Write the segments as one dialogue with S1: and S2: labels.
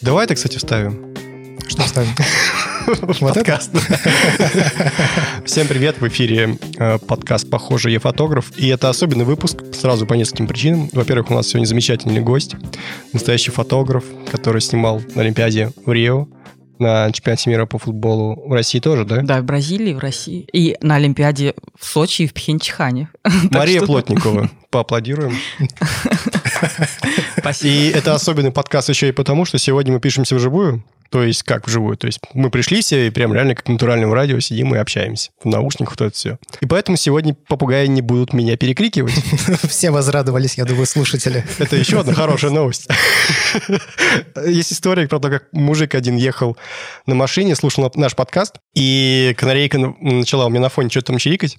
S1: Давай это, кстати, вставим.
S2: Что ставим?
S1: Вот подкаст. Всем привет, в эфире э, подкаст «Похоже, я фотограф». И это особенный выпуск сразу по нескольким причинам. Во-первых, у нас сегодня замечательный гость, настоящий фотограф, который снимал на Олимпиаде в Рио, на чемпионате мира по футболу в России тоже, да?
S3: Да, в Бразилии, в России. И на Олимпиаде в Сочи и в Пхенчхане.
S1: Мария Плотникова. Поаплодируем.
S3: Спасибо.
S1: И это особенный подкаст еще и потому, что сегодня мы пишемся вживую. То есть как вживую? То есть мы пришли все и прям реально как в натуральном радио сидим и общаемся. В наушниках вот это все. И поэтому сегодня попугаи не будут меня перекрикивать.
S2: Все возрадовались, я думаю, слушатели.
S1: Это еще одна хорошая новость. Есть история про то, как мужик один ехал на машине, слушал наш подкаст, и канарейка начала у меня на фоне что-то там чирикать,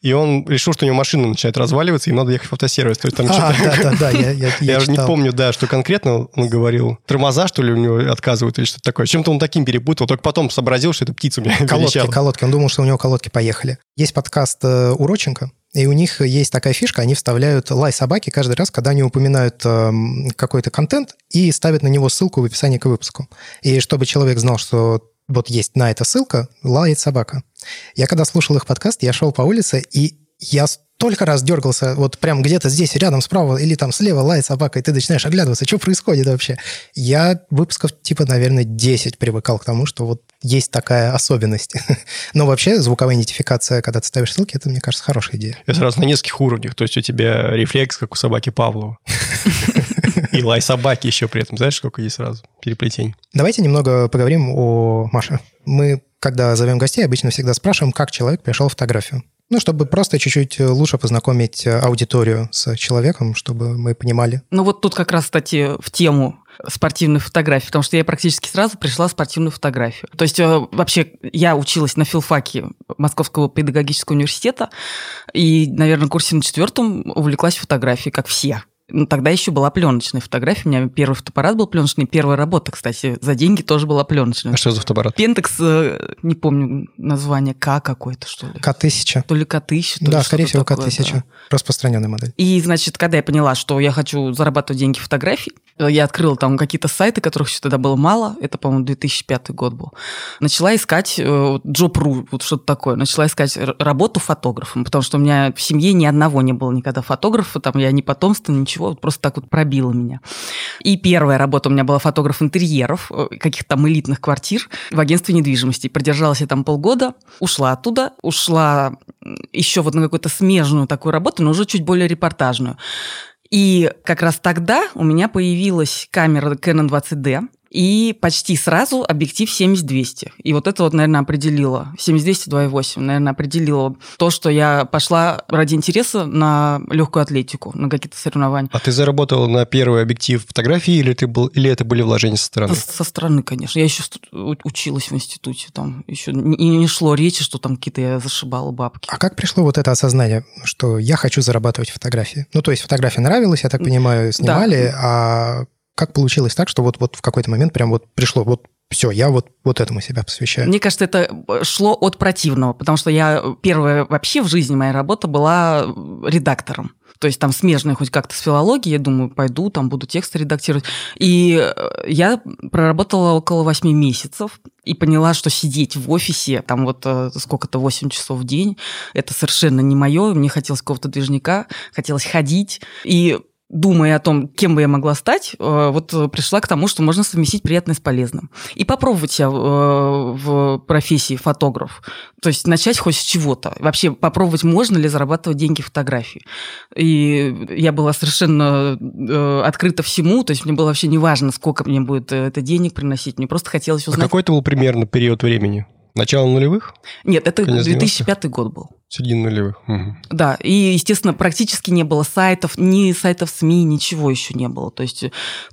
S1: и он решил, что у него машина начинает разваливаться, и надо ехать в автосервис. То есть там
S2: А,
S1: что-то...
S2: да, да, да, я, я,
S1: не помню, да, что конкретно он говорил. Тормоза, что ли, у него отказывают или что-то такое. Чем-то он таким перепутал. Только потом сообразил, что это птица у меня
S2: Колодки,
S1: верещала.
S2: колодки. Он думал, что у него колодки поехали. Есть подкаст э, Уроченко, и у них есть такая фишка, они вставляют лай собаки каждый раз, когда они упоминают эм, какой-то контент и ставят на него ссылку в описании к выпуску. И чтобы человек знал, что вот есть на это ссылка, лает собака. Я когда слушал их подкаст, я шел по улице, и я столько раз дергался, вот прям где-то здесь, рядом справа или там слева лает собака, и ты начинаешь оглядываться, что происходит вообще. Я выпусков типа, наверное, 10 привыкал к тому, что вот есть такая особенность. Но вообще звуковая идентификация, когда ты ставишь ссылки, это, мне кажется, хорошая идея.
S1: Я сразу на нескольких уровнях. То есть у тебя рефлекс, как у собаки Павлова. И лай собаки еще при этом. Знаешь, сколько есть сразу переплетений?
S2: Давайте немного поговорим о Маше. Мы, когда зовем гостей, обычно всегда спрашиваем, как человек пришел в фотографию. Ну, чтобы просто чуть-чуть лучше познакомить аудиторию с человеком, чтобы мы понимали.
S3: Ну вот тут как раз, кстати, в тему спортивной фотографии, потому что я практически сразу пришла в спортивную фотографию. То есть э, вообще я училась на филфаке Московского педагогического университета, и, наверное, в курсе на четвертом увлеклась фотографией, как все. Ну, тогда еще была пленочная фотография. У меня первый фотоаппарат был пленочный. Первая работа, кстати, за деньги тоже была пленочная.
S1: А что за фотоаппарат?
S3: Пентекс, э, не помню название, К какой-то, что ли.
S2: К-1000.
S3: То ли К-1000, то ли
S2: Да,
S3: что-то
S2: скорее всего,
S3: такое,
S2: К-1000.
S3: да.
S2: Распространенная модель.
S3: И, значит, когда я поняла, что я хочу зарабатывать деньги фотографий, я открыла там какие-то сайты, которых еще тогда было мало, это, по-моему, 2005 год был. Начала искать э, Job.ru, вот что-то такое. Начала искать работу фотографом, потому что у меня в семье ни одного не было никогда фотографа, там я не потомственный, ничего, вот просто так вот пробила меня. И первая работа у меня была фотограф интерьеров, э, каких-то там элитных квартир в агентстве недвижимости. Продержалась я там полгода, ушла оттуда, ушла еще вот на какую-то смежную такую работу, но уже чуть более репортажную. И как раз тогда у меня появилась камера Canon 20D, и почти сразу объектив 70-200. И вот это вот, наверное, определило, 70-200 2.8, наверное, определило то, что я пошла ради интереса на легкую атлетику, на какие-то соревнования.
S1: А ты заработал на первый объектив фотографии или, ты был, или это были вложения со стороны?
S3: Со, со стороны, конечно. Я еще училась в институте, там еще не, не шло речи, что там какие-то я зашибала бабки.
S2: А как пришло вот это осознание, что я хочу зарабатывать фотографии? Ну, то есть фотография нравилась, я так понимаю, снимали, а как получилось так, что вот, вот в какой-то момент прям вот пришло, вот все, я вот, вот этому себя посвящаю?
S3: Мне кажется, это шло от противного, потому что я первая вообще в жизни моя работа была редактором. То есть там смежная хоть как-то с филологией, я думаю, пойду, там буду тексты редактировать. И э, я проработала около 8 месяцев и поняла, что сидеть в офисе, там вот э, сколько-то 8 часов в день, это совершенно не мое. Мне хотелось какого-то движника, хотелось ходить. И думая о том, кем бы я могла стать, э, вот э, пришла к тому, что можно совместить приятное с полезным. И попробовать себя э, в профессии фотограф. То есть начать хоть с чего-то. Вообще попробовать, можно ли зарабатывать деньги фотографии. И я была совершенно открыта всему, то есть мне было вообще не важно, сколько мне будет это денег приносить. Мне просто хотелось
S1: А
S3: узнать...
S1: какой это был примерно период времени? Начало нулевых?
S3: Нет, это
S1: Конец
S3: 2005 год был.
S1: Середина нулевых. Угу.
S3: Да, и, естественно, практически не было сайтов, ни сайтов СМИ, ничего еще не было. То есть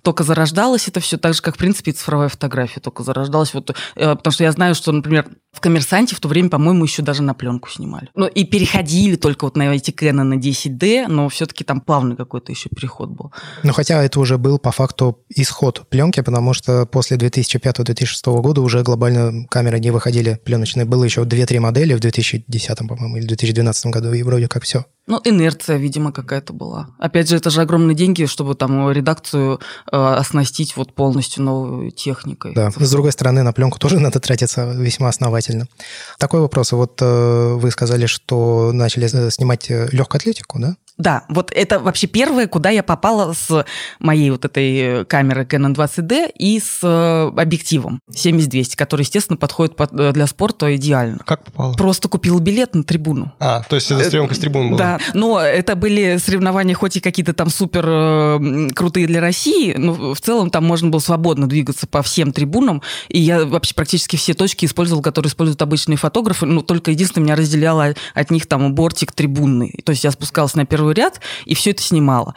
S3: только зарождалось это все так же, как, в принципе, и цифровая фотография только зарождалась. Вот, э, потому что я знаю, что, например, в «Коммерсанте» в то время, по-моему, еще даже на пленку снимали. Ну, и переходили только вот на эти Canon на 10D, но все-таки там плавный какой-то еще переход был.
S2: Ну, хотя это уже был по факту исход пленки, потому что после 2005-2006 года уже глобально камеры не выходили пленочные. Было еще 2-3 модели в 2010, по-моему, или 2012 году, и вроде как все.
S3: Ну, инерция, видимо, какая-то была. Опять же, это же огромные деньги, чтобы там редакцию э, оснастить вот полностью новой техникой.
S2: Да, с другой стороны, на пленку тоже надо тратиться весьма основательно. Такой вопрос. Вот э, вы сказали, что начали э, снимать э, легкую атлетику, да?
S3: Да, вот это вообще первое, куда я попала с моей вот этой камерой Canon 20D и с э, объективом 70-200, который, естественно, подходит э, для спорта идеально.
S1: Как попала?
S3: Просто купила билет на трибуну.
S1: А, то есть это съемка с трибуны была?
S3: Да, но это были соревнования хоть и какие-то там супер э, крутые для России, но в целом там можно было свободно двигаться по всем трибунам, и я вообще практически все точки использовал, которые используют обычные фотографы, ну, только единственное, меня разделяло от них там бортик трибунный. То есть я спускалась на первый первый ряд и все это снимала.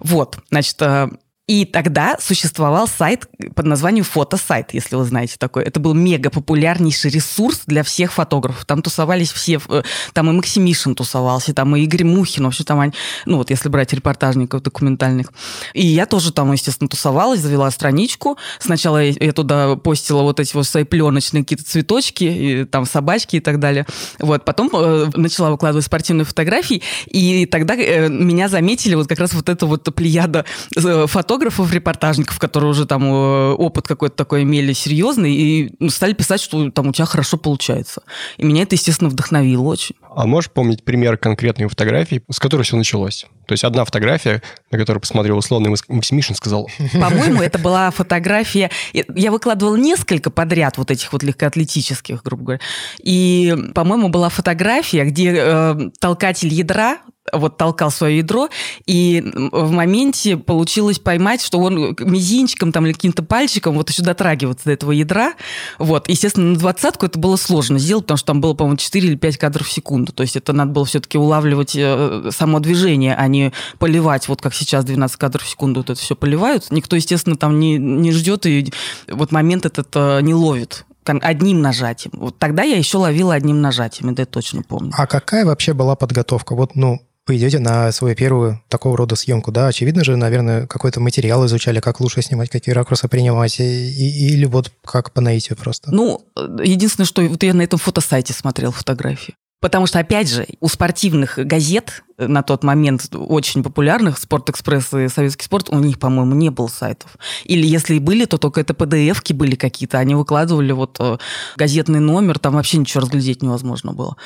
S3: Вот, значит, э, и тогда существовал сайт под названием фотосайт, если вы знаете такой. Это был мега популярнейший ресурс для всех фотографов. Там тусовались все, э, там и Максимишин тусовался, там и Игорь Мухин, вообще там, ну вот если брать репортажников документальных. И я тоже там, естественно, тусовалась, завела страничку. Сначала я туда постила вот эти вот свои пленочные какие-то цветочки, и, там собачки и так далее. Вот, потом э, начала выкладывать спортивные фотографии, и тогда э, меня заметили вот как раз вот эта вот плеяда э, фотографов, фотографов, репортажников, которые уже там э, опыт какой-то такой имели серьезный, и ну, стали писать, что там у тебя хорошо получается. И меня это, естественно, вдохновило очень.
S1: А можешь помнить пример конкретной фотографии, с которой все началось? То есть одна фотография, на которую посмотрел условный Максимишин, сказал...
S3: По-моему, это была фотография... Я выкладывала несколько подряд вот этих вот легкоатлетических, грубо говоря. И, по-моему, была фотография, где э, толкатель ядра вот толкал свое ядро, и в моменте получилось поймать, что он мизинчиком там или каким-то пальчиком вот еще дотрагиваться до этого ядра. Вот. Естественно, на двадцатку это было сложно сделать, потому что там было, по-моему, 4 или 5 кадров в секунду. То есть это надо было все-таки улавливать э, само движение, а не поливать, вот как сейчас 12 кадров в секунду вот это все поливают. Никто, естественно, там не, не ждет и вот момент этот э, не ловит одним нажатием. Вот тогда я еще ловила одним нажатием, это я точно помню.
S2: А какая вообще была подготовка? Вот, ну, вы идете на свою первую такого рода съемку, да, очевидно же, наверное, какой-то материал изучали, как лучше снимать, какие ракурсы принимать, и, или вот как по наитию просто?
S3: Ну, единственное, что вот я на этом фотосайте смотрел фотографии. Потому что, опять же, у спортивных газет на тот момент очень популярных, Спортэкспресс и Советский спорт, у них, по-моему, не было сайтов. Или если и были, то только это PDF-ки были какие-то. Они выкладывали вот э, газетный номер, там вообще ничего разглядеть невозможно было.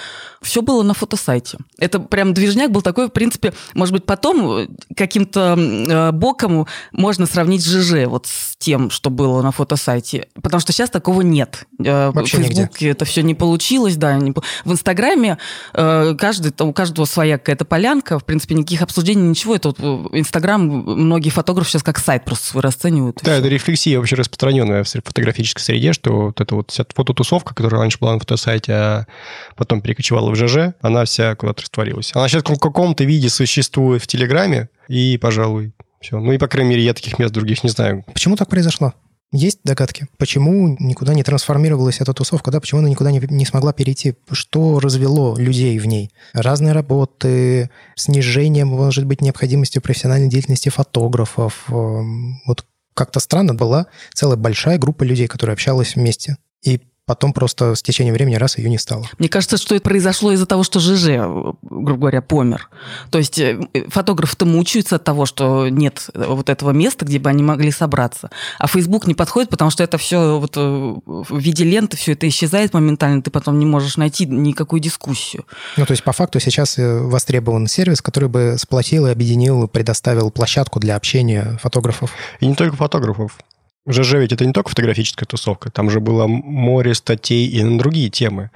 S3: Все было на фотосайте. Это прям движняк был такой, в принципе, может быть, потом э, каким-то э, боком можно сравнить ЖЖ вот с тем, что было на фотосайте. Потому что сейчас такого нет.
S2: Вообще
S3: в Фейсбуке
S2: нигде.
S3: это все не получилось, да. Не... В Инстаграме каждый, у каждого своя какая-то полянка, в принципе, никаких обсуждений, ничего. Это вот э, Инстаграм, многие фотографы сейчас как сайт просто свой расценивают.
S1: Да, это рефлексия вообще распространенная в фотографической среде, что вот эта вот вся фототусовка, которая раньше была на фотосайте, а потом перекочевала в ЖЖ, она вся куда-то растворилась. Она сейчас в каком-то виде существует в Телеграме, и, пожалуй, все. Ну и, по крайней мере, я таких мест других не знаю.
S2: Почему так произошло? Есть догадки? Почему никуда не трансформировалась эта тусовка, да? Почему она никуда не, не смогла перейти? Что развело людей в ней? Разные работы, снижение, может быть, необходимости профессиональной деятельности фотографов. Эм, вот как-то странно была целая большая группа людей, которые общалась вместе. И потом просто с течением времени раз ее не стало.
S3: Мне кажется, что это произошло из-за того, что ЖЖ, грубо говоря, помер. То есть э, фотографы-то мучаются от того, что нет вот этого места, где бы они могли собраться. А Facebook не подходит, потому что это все вот э, в виде ленты, все это исчезает моментально, ты потом не можешь найти никакую дискуссию.
S2: Ну, то есть по факту сейчас э, востребован сервис, который бы сплотил и объединил, предоставил площадку для общения фотографов.
S1: И не только фотографов. ЖЖ ведь это не только фотографическая тусовка, там же было море статей и на другие темы.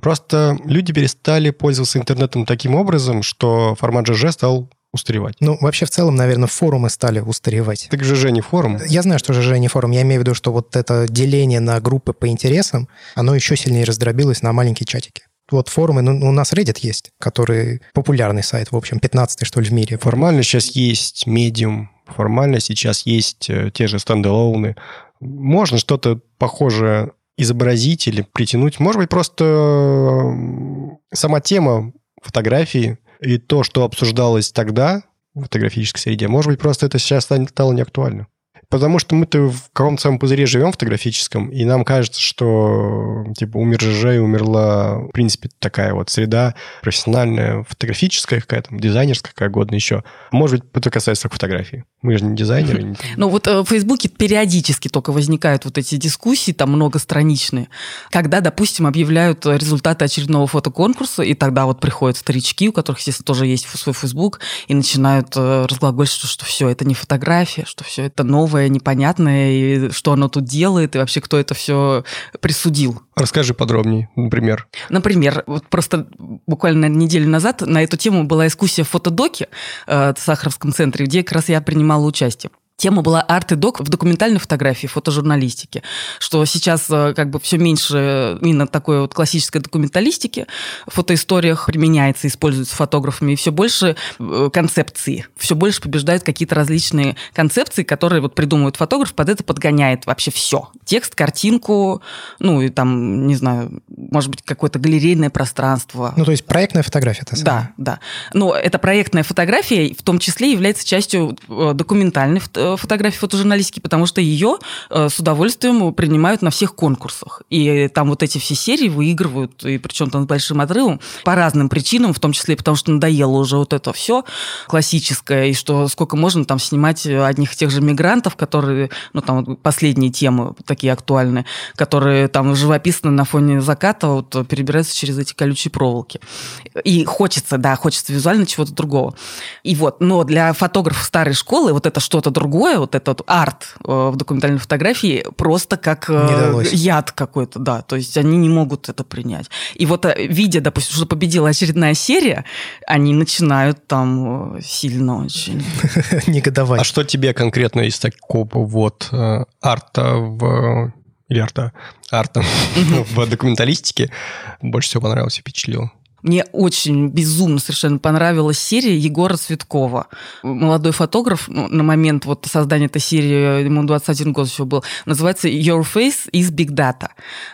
S1: Просто люди перестали пользоваться интернетом таким образом, что формат ЖЖ стал устаревать.
S2: Ну, вообще, в целом, наверное, форумы стали устаревать.
S1: Так ЖЖ не форум.
S2: Я знаю, что ЖЖ не форум. Я имею в виду, что вот это деление на группы по интересам, оно еще сильнее раздробилось на маленькие чатики. вот форумы, ну, у нас Reddit есть, который популярный сайт, в общем, 15 что ли в мире.
S1: Формально сейчас есть Medium, формально сейчас есть э, те же стендалоуны. Можно что-то похожее изобразить или притянуть. Может быть, просто э, сама тема фотографии и то, что обсуждалось тогда в фотографической среде, может быть, просто это сейчас стало неактуально. Потому что мы-то в каком-то самом пузыре живем фотографическом, и нам кажется, что типа умер ЖЖ и умерла, в принципе, такая вот среда профессиональная, фотографическая какая-то, дизайнерская, какая угодно еще. Может быть, это касается только фотографии. Мы же не дизайнеры. Не...
S3: Ну вот э, в Фейсбуке периодически только возникают вот эти дискуссии, там многостраничные, когда, допустим, объявляют результаты очередного фотоконкурса, и тогда вот приходят старички, у которых, естественно, тоже есть свой Фейсбук, и начинают э, разглагольствовать, что все это не фотография, что все это новое новое, непонятное, и что оно тут делает, и вообще кто это все присудил.
S1: Расскажи подробнее, например.
S3: Например, вот просто буквально неделю назад на эту тему была экскурсия в фотодоке э, в Сахаровском центре, где как раз я принимала участие. Тема была арт и док в документальной фотографии, фотожурналистике, что сейчас э, как бы все меньше именно такой вот классической документалистики в фотоисториях применяется, используется фотографами, и все больше э, концепции, все больше побеждают какие-то различные концепции, которые вот придумывают фотограф, под это подгоняет вообще все. Текст, картинку, ну и там, не знаю, может быть, какое-то галерейное пространство.
S2: Ну, то есть проектная фотография.
S3: Это да, да. Но эта проектная фотография в том числе является частью э, документальной фотографии, фотографии фотожурналистики, потому что ее э, с удовольствием принимают на всех конкурсах. И там вот эти все серии выигрывают, и причем там с большим отрывом, по разным причинам, в том числе потому, что надоело уже вот это все классическое, и что сколько можно там снимать одних и тех же мигрантов, которые, ну там последние темы такие актуальные, которые там живописно на фоне заката вот перебираются через эти колючие проволоки. И хочется, да, хочется визуально чего-то другого. И вот, но для фотографов старой школы вот это что-то другое другое, вот этот арт э, в документальной фотографии просто как э, яд какой-то, да, то есть они не могут это принять. И вот э, видя, допустим, что победила очередная серия, они начинают там сильно очень
S2: негодовать.
S1: А что тебе конкретно из такого вот арта в или арта, арта в документалистике больше всего понравилось и впечатлило?
S3: Мне очень безумно совершенно понравилась серия Егора Цветкова. Молодой фотограф, ну, на момент вот создания этой серии, ему 21 год еще был, называется «Your Face is Big Data».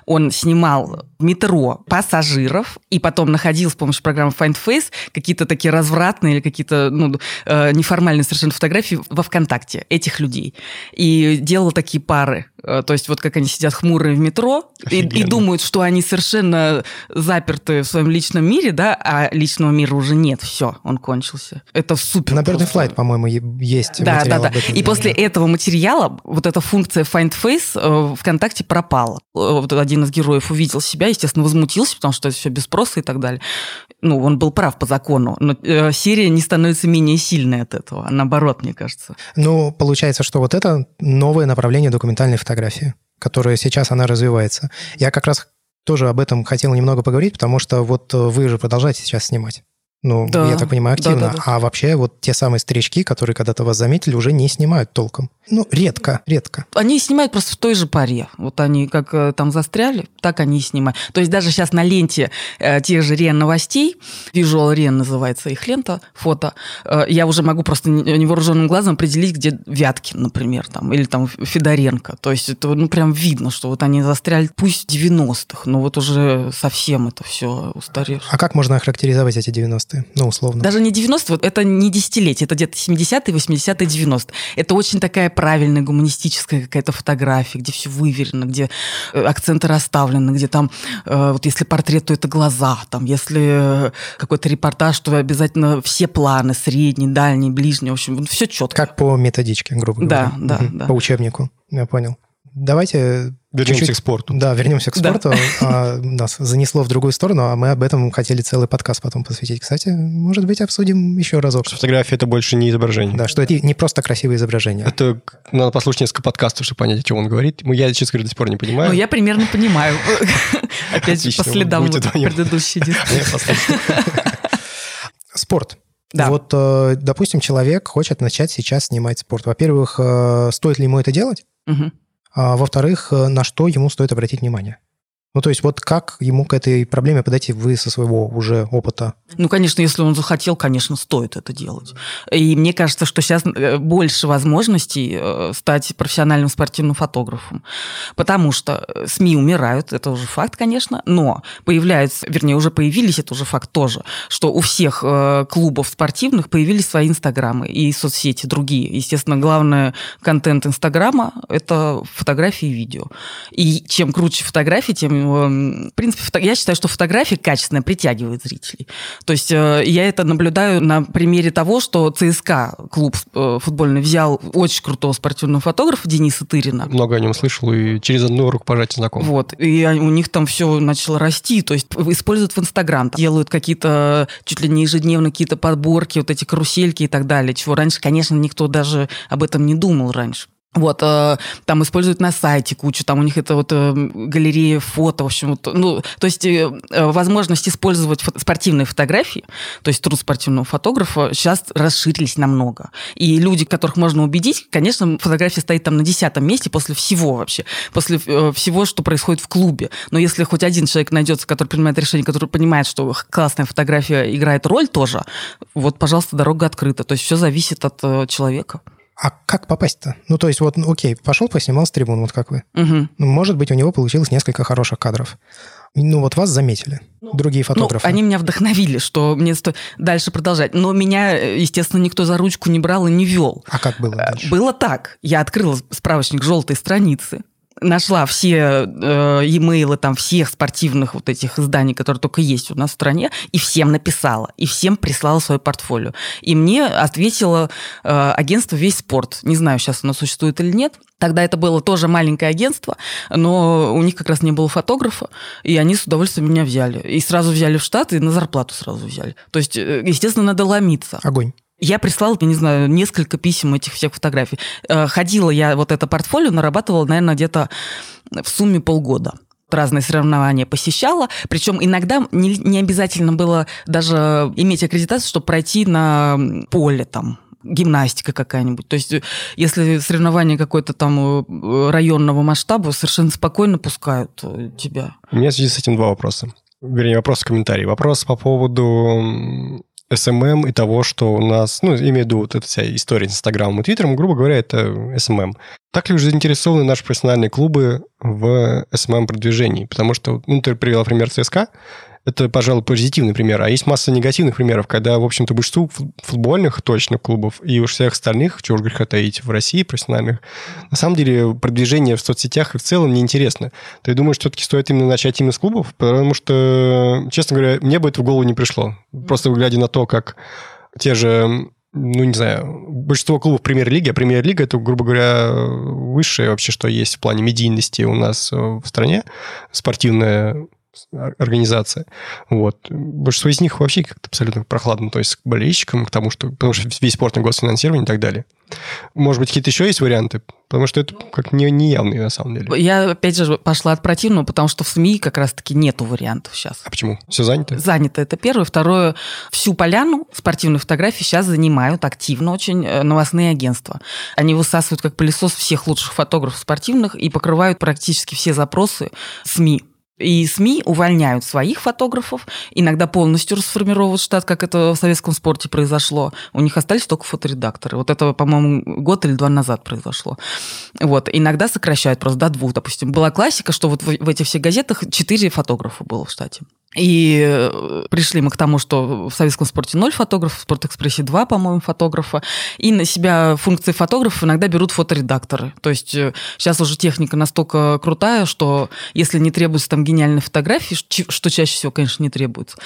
S3: Он снимал в метро пассажиров и потом находил с помощью программы Find Face какие-то такие развратные или какие-то ну, э, неформальные совершенно фотографии во ВКонтакте этих людей. И делал такие пары. Э, то есть вот как они сидят хмурые в метро и, и думают, что они совершенно заперты в своем личном мире, да, а личного мира уже нет, все, он кончился. Это супер.
S2: На Burning Flight, по-моему, есть
S3: да, да, да. Этом, и после этого материала вот эта функция Find Face э, ВКонтакте пропала. Э, вот один из героев увидел себя, естественно, возмутился, потому что это все без спроса и так далее. Ну, он был прав по закону, но серия не становится менее сильной от этого, а наоборот, мне кажется.
S2: Ну, получается, что вот это новое направление документальной фотографии которое сейчас она развивается. Я как раз тоже об этом хотел немного поговорить, потому что вот э, вы же продолжаете сейчас снимать. Ну, да, я так понимаю, активно. Да, да, да. А вообще вот те самые старички, которые когда-то вас заметили, уже не снимают толком. Ну, редко, редко.
S3: Они снимают просто в той же паре. Вот они как э, там застряли, так они и снимают. То есть даже сейчас на ленте э, тех же РЕН новостей, Visual REN называется их лента, фото, э, я уже могу просто невооруженным глазом определить, где Вяткин, например, там, или там Федоренко. То есть это ну прям видно, что вот они застряли, пусть 90-х, но вот уже совсем это все устаревшее.
S2: А как можно охарактеризовать эти 90-е? Ну, условно.
S3: Даже не 90-е, вот это не десятилетие, это где-то 70-е, 80-е, 90-е. Это очень такая правильная гуманистическая какая-то фотография, где все выверено, где э, акценты расставлены, где там, э, вот если портрет, то это глаза, там, если э, какой-то репортаж, то обязательно все планы, средний, дальний, ближний, в общем, все четко.
S2: Как по методичке, грубо
S3: говоря. Да, да, да.
S2: По учебнику, я понял. Давайте
S1: Вернемся чуть-чуть, к спорту.
S2: Да, вернемся к спорту. Да. А, нас занесло в другую сторону, а мы об этом хотели целый подкаст потом посвятить. Кстати, может быть, обсудим еще разок.
S1: Что фотография – это больше не изображение.
S2: Да, что это не просто красивое изображение.
S1: Это надо послушать несколько подкастов, чтобы понять, о чем он говорит. Я, честно говоря, до сих пор не понимаю. Ну,
S3: я примерно понимаю. Опять же, по следам предыдущей дискуссии.
S2: Спорт. Да. Вот, э, допустим, человек хочет начать сейчас снимать спорт. Во-первых, э, стоит ли ему это делать? Угу. А во-вторых, э, на что ему стоит обратить внимание? Ну, то есть вот как ему к этой проблеме подойти вы со своего уже опыта?
S3: Ну, конечно, если он захотел, конечно, стоит это делать. И мне кажется, что сейчас э, больше возможностей э, стать профессиональным спортивным фотографом. Потому что э, СМИ умирают, это уже факт, конечно, но появляются, вернее, уже появились, это уже факт тоже, что у всех клубов спортивных появились свои инстаграмы и соцсети другие. Естественно, главный контент инстаграма – это фотографии и видео. И чем круче фотографии, тем В принципе, я считаю, что фотография качественная притягивает зрителей. То есть э, я это наблюдаю на примере того, что ЦСКА, клуб э, футбольный, взял очень крутого спортивного фотографа Дениса Тырина.
S1: Много о нем слышал и через одну руку пожать знаком.
S3: Вот. И у них там все начало расти. То есть используют в Инстаграм, делают какие-то чуть ли не ежедневно какие-то подборки, вот эти карусельки и так далее, чего раньше, конечно, никто даже об этом не думал раньше. Вот, э, там используют на сайте кучу, там у них это вот э, галерея фото, в общем, вот, ну, то есть э, возможность использовать фото, спортивные фотографии, то есть труд спортивного фотографа сейчас расширились намного. И люди, которых можно убедить, конечно, фотография стоит там на десятом месте после всего вообще, после всего, что происходит в клубе. Но если хоть один человек найдется, который принимает решение, который понимает, что классная фотография играет роль тоже, вот, пожалуйста, дорога открыта. То есть все зависит от человека.
S2: А как попасть-то? Ну, то есть, вот, ну, окей, пошел, поснимал с трибун, вот как вы.
S3: Угу.
S2: Ну, может быть, у него получилось несколько хороших кадров. Ну, вот вас заметили, ну, другие ну, фотографы.
S3: Ну, они меня вдохновили, что мне стоит дальше продолжать. Но меня, естественно, никто за ручку не брал и не вел.
S2: А как было дальше?
S3: Было так. Я открыла справочник желтой страницы, нашла все э, e-mail там всех спортивных вот этих изданий, которые только есть у нас в стране, и всем написала, и всем прислала свое портфолио. И мне ответило э, агентство «Весь спорт». Не знаю, сейчас оно существует или нет. Тогда это было тоже маленькое агентство, но у них как раз не было фотографа, и они с удовольствием меня взяли. И сразу взяли в штат, и на зарплату сразу взяли. То есть, э, естественно, надо ломиться.
S2: Огонь.
S3: Я прислала, я не знаю, несколько писем этих всех фотографий. Э, ходила я вот это портфолио, нарабатывала, наверное, где-то в сумме полгода разные соревнования посещала. Причем иногда не, не обязательно было даже иметь аккредитацию, чтобы пройти на поле там гимнастика какая-нибудь. То есть, если соревнование какое-то там э, районного масштаба, совершенно спокойно пускают э, тебя.
S1: У меня в связи с этим два вопроса. Вернее, вопрос комментарий. Вопрос по поводу SMM и того, что у нас, ну, имею в виду вот эта вся история с Инстаграмом и Твиттером, грубо говоря, это SMM. Так ли уже заинтересованы наши профессиональные клубы в SMM-продвижении? Потому что, ну, ты привела пример ЦСКА, это, пожалуй, позитивный пример. А есть масса негативных примеров, когда, в общем-то, большинству футбольных точно клубов и уж всех остальных, чего уж греха таить, в России профессиональных, на самом деле продвижение в соцсетях и в целом неинтересно. То я думаю, что все-таки стоит именно начать именно с клубов, потому что, честно говоря, мне бы это в голову не пришло. Просто глядя на то, как те же ну, не знаю, большинство клубов премьер-лиги, а премьер-лига это, грубо говоря, высшее вообще, что есть в плане медийности у нас в стране, спортивная организация. Вот. Большинство из них вообще как-то абсолютно прохладно относятся к болельщикам, к тому, что, потому что весь спорт на госфинансирование и так далее. Может быть, какие-то еще есть варианты? Потому что это как не, не явные на самом деле.
S3: Я, опять же, пошла от противного, потому что в СМИ как раз-таки нету вариантов сейчас.
S1: А почему? Все занято?
S3: Занято, это первое. Второе, всю поляну спортивной фотографии сейчас занимают активно очень э, новостные агентства. Они высасывают как пылесос всех лучших фотографов спортивных и покрывают практически все запросы СМИ и СМИ увольняют своих фотографов, иногда полностью расформировывают штат, как это в советском спорте произошло. У них остались только фоторедакторы. Вот это, по-моему, год или два назад произошло. Вот. Иногда сокращают просто до двух, допустим. Была классика, что вот в этих всех газетах четыре фотографа было в штате. И э, пришли мы к тому, что в советском спорте ноль фотографов, в Спортэкспрессе два, по-моему, фотографа. И на себя функции фотографов иногда берут фоторедакторы. То есть сейчас э, уже техника настолько крутая, что если не требуется там гениальной фотографии, что чаще всего, конечно, не требуется,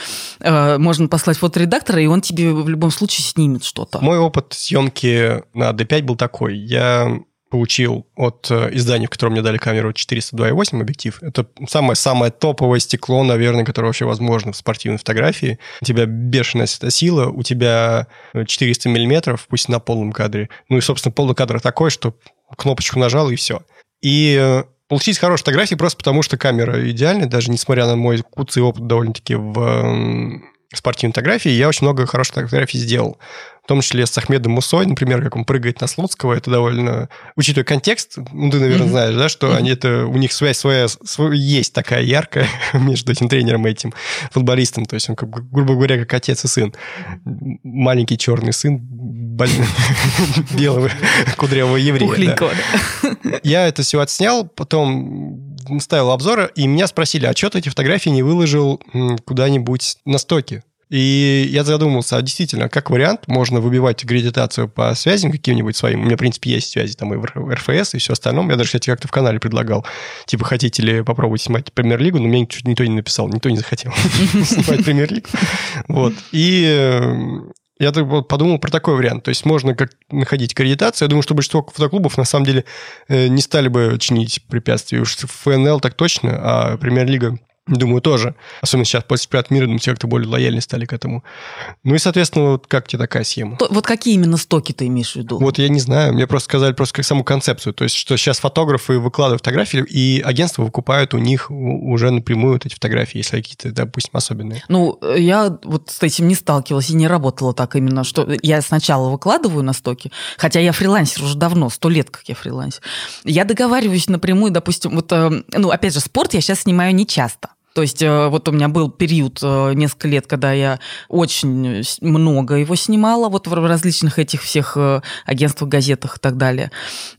S3: э, можно послать фоторедактора, и он тебе в любом случае снимет что-то.
S1: Мой опыт съемки на D5 был такой. Я получил от э, издания, в котором мне дали камеру 402.8 объектив. Это самое-самое топовое стекло, наверное, которое вообще возможно в спортивной фотографии. У тебя бешеная светосила, у тебя 400 миллиметров, пусть на полном кадре. Ну и, собственно, полный кадр такой, что кнопочку нажал и все. И э, получить хорошие фотографии просто потому, что камера идеальная, даже несмотря на мой куцый опыт довольно-таки в спортивной фотографии, я очень много хороших фотографий сделал в том числе с Ахмедом Мусой, например, как он прыгает на Слуцкого, это довольно... Учитывая контекст, ну, ты, наверное, mm-hmm. знаешь, да, что mm-hmm. они это... У них связь своя, своя есть такая яркая между этим тренером и этим футболистом. То есть он, как, грубо говоря, как отец и сын. Маленький черный сын белого кудрявого еврея. Я это все отснял, потом ставил обзоры, и меня спросили, а что ты эти фотографии не выложил куда-нибудь на стоке? И я задумался, а действительно, как вариант, можно выбивать аккредитацию по связям каким-нибудь своим. У меня, в принципе, есть связи там и в РФС, и все остальное. Я даже, кстати, как-то в канале предлагал. Типа, хотите ли попробовать снимать премьер-лигу? Но мне никто не написал, никто не захотел снимать премьер-лигу. Вот. И э, я вот подумал про такой вариант. То есть можно как находить аккредитацию. Я думаю, что большинство фотоклубов на самом деле э, не стали бы чинить препятствия. Уж ФНЛ так точно, а премьер-лига Думаю, тоже. Особенно сейчас после чемпионата мира, думаю, все как-то более лояльны стали к этому. Ну и, соответственно, вот как тебе такая схема?
S3: То, вот какие именно стоки ты имеешь в виду?
S1: Вот я не знаю. Мне просто сказали просто как саму концепцию. То есть, что сейчас фотографы выкладывают фотографии, и агентства выкупают у них уже напрямую вот эти фотографии, если какие-то, допустим, особенные.
S3: Ну, я вот с этим не сталкивалась и не работала так именно, что я сначала выкладываю на стоки, хотя я фрилансер уже давно, сто лет, как я фрилансер. Я договариваюсь напрямую, допустим, вот, э, ну, опять же, спорт я сейчас снимаю не часто. То есть э, вот у меня был период э, несколько лет, когда я очень много его снимала, вот в различных этих всех э, агентствах, газетах и так далее.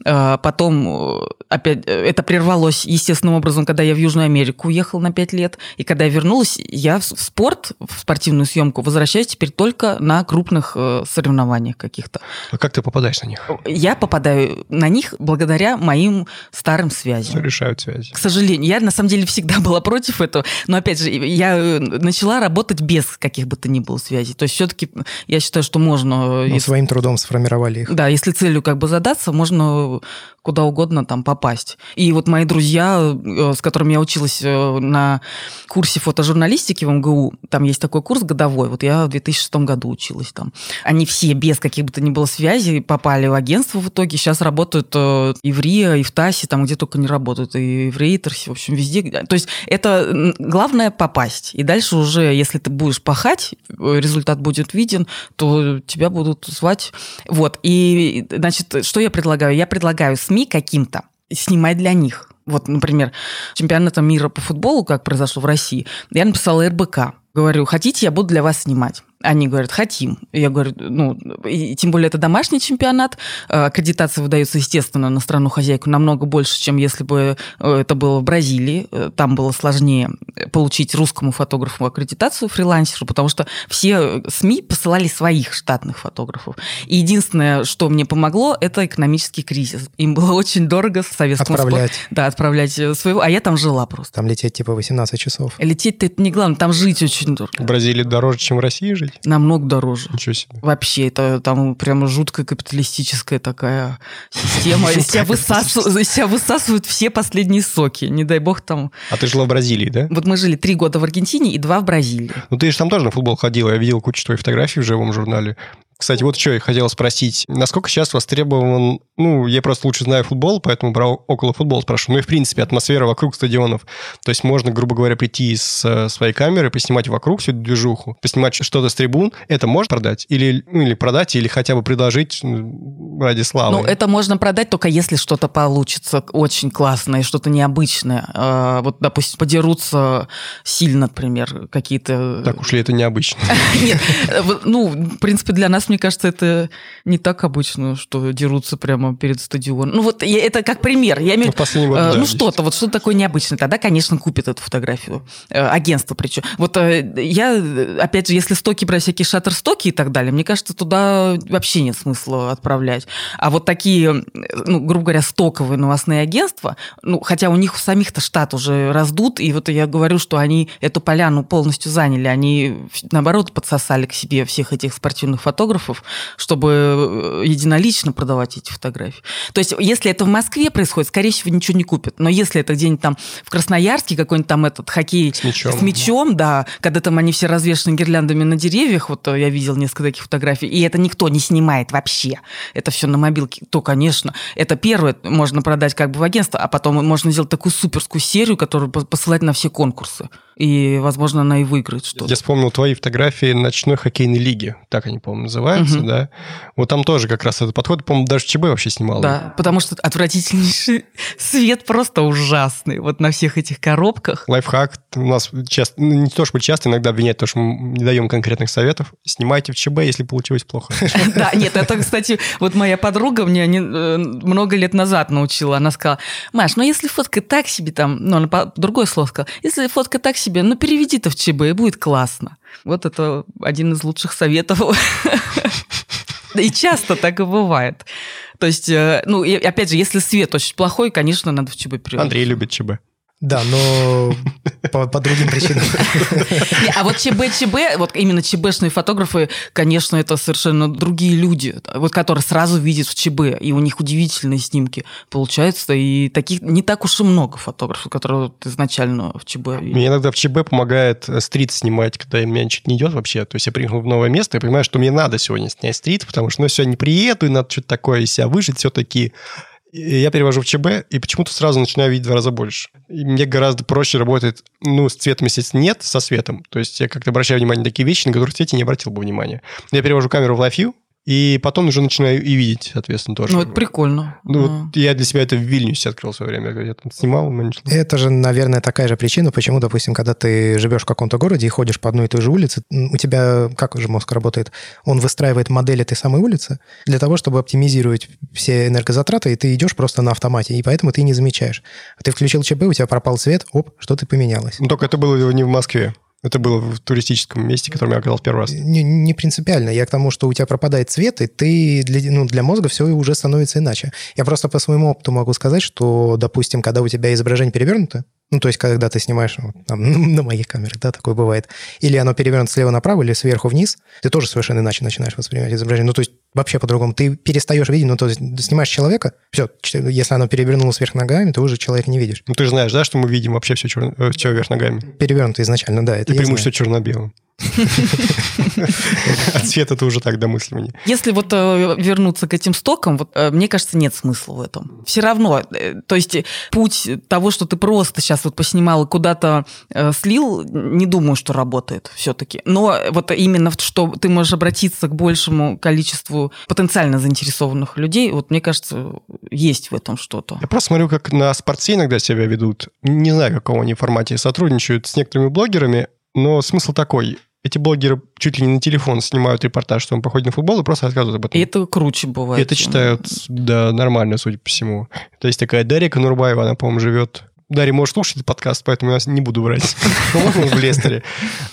S3: Потом опять это прервалось естественным образом, когда я в Южную Америку уехала на 5 лет. И когда я вернулась, я в спорт, в спортивную съемку возвращаюсь теперь только на крупных соревнованиях каких-то.
S1: А как ты попадаешь на них?
S3: Я попадаю на них благодаря моим старым связям.
S1: Все решают связи.
S3: К сожалению, я на самом деле всегда была против этого. Но опять же, я э, начала работать без каких бы то ни было связей. То есть все-таки я считаю, что можно...
S2: Ну, если... своим трудом сформировали их.
S3: Да, если целью как бы задаться, можно куда угодно там попасть. И вот мои друзья, э, с которыми я училась э, на курсе фотожурналистики в МГУ, там есть такой курс годовой, вот я в 2006 году училась там. Они все без каких бы то ни было связей попали в агентство в итоге, сейчас работают и в РИА, и в ТАСе, там где только не работают, и в Рейтерсе, в общем, везде. То есть это главное попасть. И дальше уже, если ты будешь пахать, результат будет виден, то тебя будут звать. Вот. И, значит, что я предлагаю? Я предлагаю СМИ каким-то снимать для них. Вот, например, чемпионата мира по футболу, как произошло в России, я написала РБК. Говорю, хотите, я буду для вас снимать. Они говорят, хотим. Я говорю, ну, и тем более это домашний чемпионат, э, аккредитация выдается, естественно, на страну-хозяйку намного больше, чем если бы э, это было в Бразилии. Э, там было сложнее получить русскому фотографу аккредитацию, фрилансеру, потому что все СМИ посылали своих штатных фотографов. И единственное, что мне помогло, это экономический кризис. Им было очень дорого с советскому
S2: Отправлять.
S3: Спорт, да, отправлять своего, а я там жила просто.
S2: Там лететь типа 18 часов.
S3: Лететь-то это не главное, там жить очень дорого.
S1: В Бразилии дороже, чем в России жить?
S3: Жить? Намного дороже.
S1: Ничего себе.
S3: Вообще, это там прямо жуткая капиталистическая такая система. Из себя, высасывают все последние соки. Не дай бог там...
S1: А ты жила в Бразилии, да?
S3: Вот мы жили три года в Аргентине и два в Бразилии.
S1: Ну, ты же там тоже на футбол ходила. Я видел кучу твоих фотографий в живом журнале. Кстати, вот что я хотел спросить. Насколько сейчас востребован... Ну, я просто лучше знаю футбол, поэтому про около футбола спрашиваю. Ну и, в принципе, атмосфера вокруг стадионов. То есть можно, грубо говоря, прийти с э, своей камеры, поснимать вокруг всю эту движуху, поснимать что-то с трибун. Это можно продать? Или, ну, или продать, или хотя бы предложить ради славы?
S3: Ну, это можно продать только если что-то получится очень классное, что-то необычное. А, вот, допустим, подерутся сильно, например, какие-то...
S1: Так уж ли это необычно?
S3: Нет, э, ну, в принципе, для нас мне кажется, это не так обычно, что дерутся прямо перед стадионом. Ну вот я, это как пример. Я имею, ну, год, э, да, ну что-то, вот что-то такое необычное. Тогда, конечно, купит эту фотографию. Э, агентство причем. Вот э, я, опять же, если стоки брать всякие шаттер-стоки и так далее, мне кажется, туда вообще нет смысла отправлять. А вот такие, ну, грубо говоря, стоковые новостные агентства, ну, хотя у них у самих-то штат уже раздут, и вот я говорю, что они эту поляну полностью заняли, они, наоборот, подсосали к себе всех этих спортивных фотографов, фотографов, чтобы э, единолично продавать эти фотографии. То есть, если это в Москве происходит, скорее всего, ничего не купят. Но если это где-нибудь там в Красноярске, какой-нибудь там этот хоккей
S1: с мячом,
S3: с мячом да, когда там они все развешаны гирляндами на деревьях, вот э, я видел несколько таких фотографий, и это никто не снимает вообще. Это все на мобилке, то, конечно. Это первое можно продать как бы в агентство, а потом можно сделать такую суперскую серию, которую посылать на все конкурсы и, возможно, она и выиграет что-то.
S1: Я вспомнил твои фотографии ночной хоккейной лиги, так они, по-моему, называются, угу. да? Вот там тоже как раз этот подход, по-моему, даже ЧБ вообще снимал.
S3: Да, потому что отвратительнейший свет просто ужасный вот на всех этих коробках.
S1: Лайфхак у нас часто, ну, не то чтобы часто, иногда обвиняют, то, что мы не даем конкретных советов. Снимайте в ЧБ, если получилось плохо.
S3: Да, нет, это, кстати, вот моя подруга мне э, много лет назад научила. Она сказала, Маш, ну если фотка так себе там, ну она другое слово сказала, если фотка так себе себе, ну переведи-то в ЧБ, и будет классно. Вот это один из лучших советов. И часто так и бывает. То есть, э, ну, и опять же, если свет очень плохой, конечно, надо в ЧБ переводить.
S1: Андрей любит ЧБ.
S2: Да, но по, по другим причинам.
S3: А вот ЧБ, ЧБ, вот именно ЧБшные фотографы, конечно, это совершенно другие люди, вот которые сразу видят в ЧБ, и у них удивительные снимки получаются, и таких не так уж и много фотографов, которые изначально в ЧБ.
S1: Мне иногда в ЧБ помогает э, стрит снимать, когда меня ничего не идет вообще. То есть я приехал в новое место, и понимаю, что мне надо сегодня снять стрит, потому что ну, сегодня не приеду, и надо что-то такое из себя выжить все-таки я перевожу в ЧБ, и почему-то сразу начинаю видеть в два раза больше. И мне гораздо проще работать, ну, с цветом, естественно, нет, со светом. То есть я как-то обращаю внимание на такие вещи, на которые в цвете не обратил бы внимания. Я перевожу камеру в Live View, и потом уже начинаю и видеть, соответственно, тоже.
S3: Ну, это прикольно.
S1: Ну, вот я для себя это в Вильнюсе открыл в свое время. Я там снимал, но
S2: ничего. Это же, наверное, такая же причина, почему, допустим, когда ты живешь в каком-то городе и ходишь по одной и той же улице, у тебя, как же мозг работает? Он выстраивает модель этой самой улицы для того, чтобы оптимизировать все энергозатраты, и ты идешь просто на автомате, и поэтому ты не замечаешь. Ты включил ЧБ, у тебя пропал свет, оп, что-то поменялось.
S1: Ну, только это было не в Москве. Это было в туристическом месте, котором я оказался первый раз.
S2: Не, не принципиально. Я к тому, что у тебя пропадает цвет, и ты для, ну, для мозга все уже становится иначе. Я просто по своему опыту могу сказать, что, допустим, когда у тебя изображение перевернуто, ну, то есть, когда ты снимаешь вот, там, на моих камерах, да, такое бывает, или оно перевернуто слева направо или сверху вниз, ты тоже совершенно иначе начинаешь воспринимать изображение. Ну, то есть, вообще по-другому. Ты перестаешь видеть, ну, то есть, снимаешь человека, все, если оно перевернулось вверх ногами, ты уже человека не видишь.
S1: Ну, ты же знаешь, да, что мы видим вообще все, черно, э, все вверх ногами?
S2: Перевернуто изначально, да.
S1: Это И преимущество черно-белым. От цвета это уже так домысливание.
S3: Если вот э, вернуться к этим стокам, вот э, мне кажется, нет смысла в этом. Все равно, э, то есть путь того, что ты просто сейчас вот поснимал и куда-то слил, не думаю, что работает все-таки. Но вот именно, что ты можешь обратиться к большему количеству потенциально заинтересованных людей, вот мне кажется, есть в этом что-то.
S1: Я просто смотрю, как на спортсмены иногда себя ведут. Не знаю, какого они формате сотрудничают с некоторыми блогерами, но смысл такой эти блогеры чуть ли не на телефон снимают репортаж, что он походит на футбол, и просто рассказывают об этом.
S3: И это круче бывает.
S1: И это читают, да, нормально, судя по всему. То есть такая Дарья Конурбаева, она, по-моему, живет Дарья может слушать подкаст, поэтому я не буду брать. в Лестере.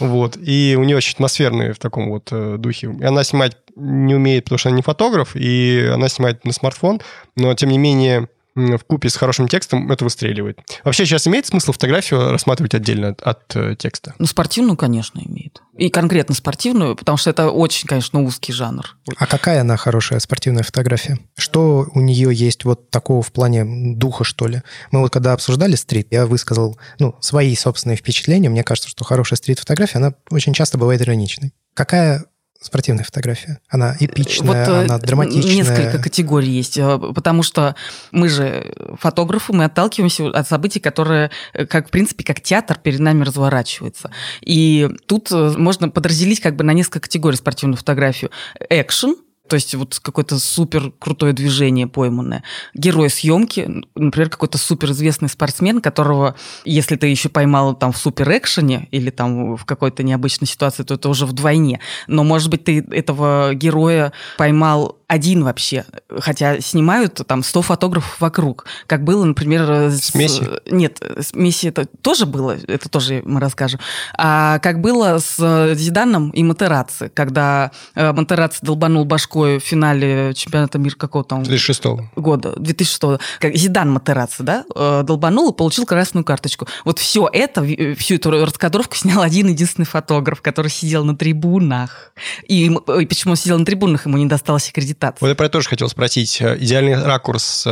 S1: Вот. И у нее очень атмосферные в таком вот э, духе. И она снимать не умеет, потому что она не фотограф, и она снимает на смартфон, но, тем не менее, в купе с хорошим текстом это выстреливает. Вообще сейчас имеет смысл фотографию рассматривать отдельно от, от э, текста?
S3: Ну, спортивную, конечно, имеет. И конкретно спортивную, потому что это очень, конечно, узкий жанр.
S2: А какая она хорошая спортивная фотография? Что у нее есть вот такого в плане духа, что ли? Мы вот когда обсуждали стрит, я высказал ну, свои собственные впечатления. Мне кажется, что хорошая стрит-фотография, она очень часто бывает ироничной. Какая спортивная фотография. Она эпичная, вот, э, она драматичная.
S3: Несколько категорий есть, э, потому что мы же фотографы, мы отталкиваемся от событий, которые, э, как в принципе, как театр перед нами разворачивается. И тут можно подразделить как бы на несколько категорий спортивную фотографию. Экшен, то есть вот какое-то супер крутое движение пойманное. Герой съемки, например, какой-то супер известный спортсмен, которого, если ты еще поймал там в супер экшене или там в какой-то необычной ситуации, то это уже вдвойне. Но, может быть, ты этого героя поймал один вообще, хотя снимают там 100 фотографов вокруг, как было, например...
S1: С, с Месси?
S3: Нет, с Месси это тоже было, это тоже мы расскажем. А как было с Зиданом и Матераци, когда э, Матераци долбанул башку башкой в финале чемпионата мира какого там
S1: 2006
S3: года, 2006 как Зидан Матераци, да, э, долбанул и получил красную карточку. Вот все это, всю эту раскадровку снял один единственный фотограф, который сидел на трибунах. И, и почему он сидел на трибунах, ему не досталось аккредитации.
S1: Вот я про это тоже хотел спросить. Идеальный ракурс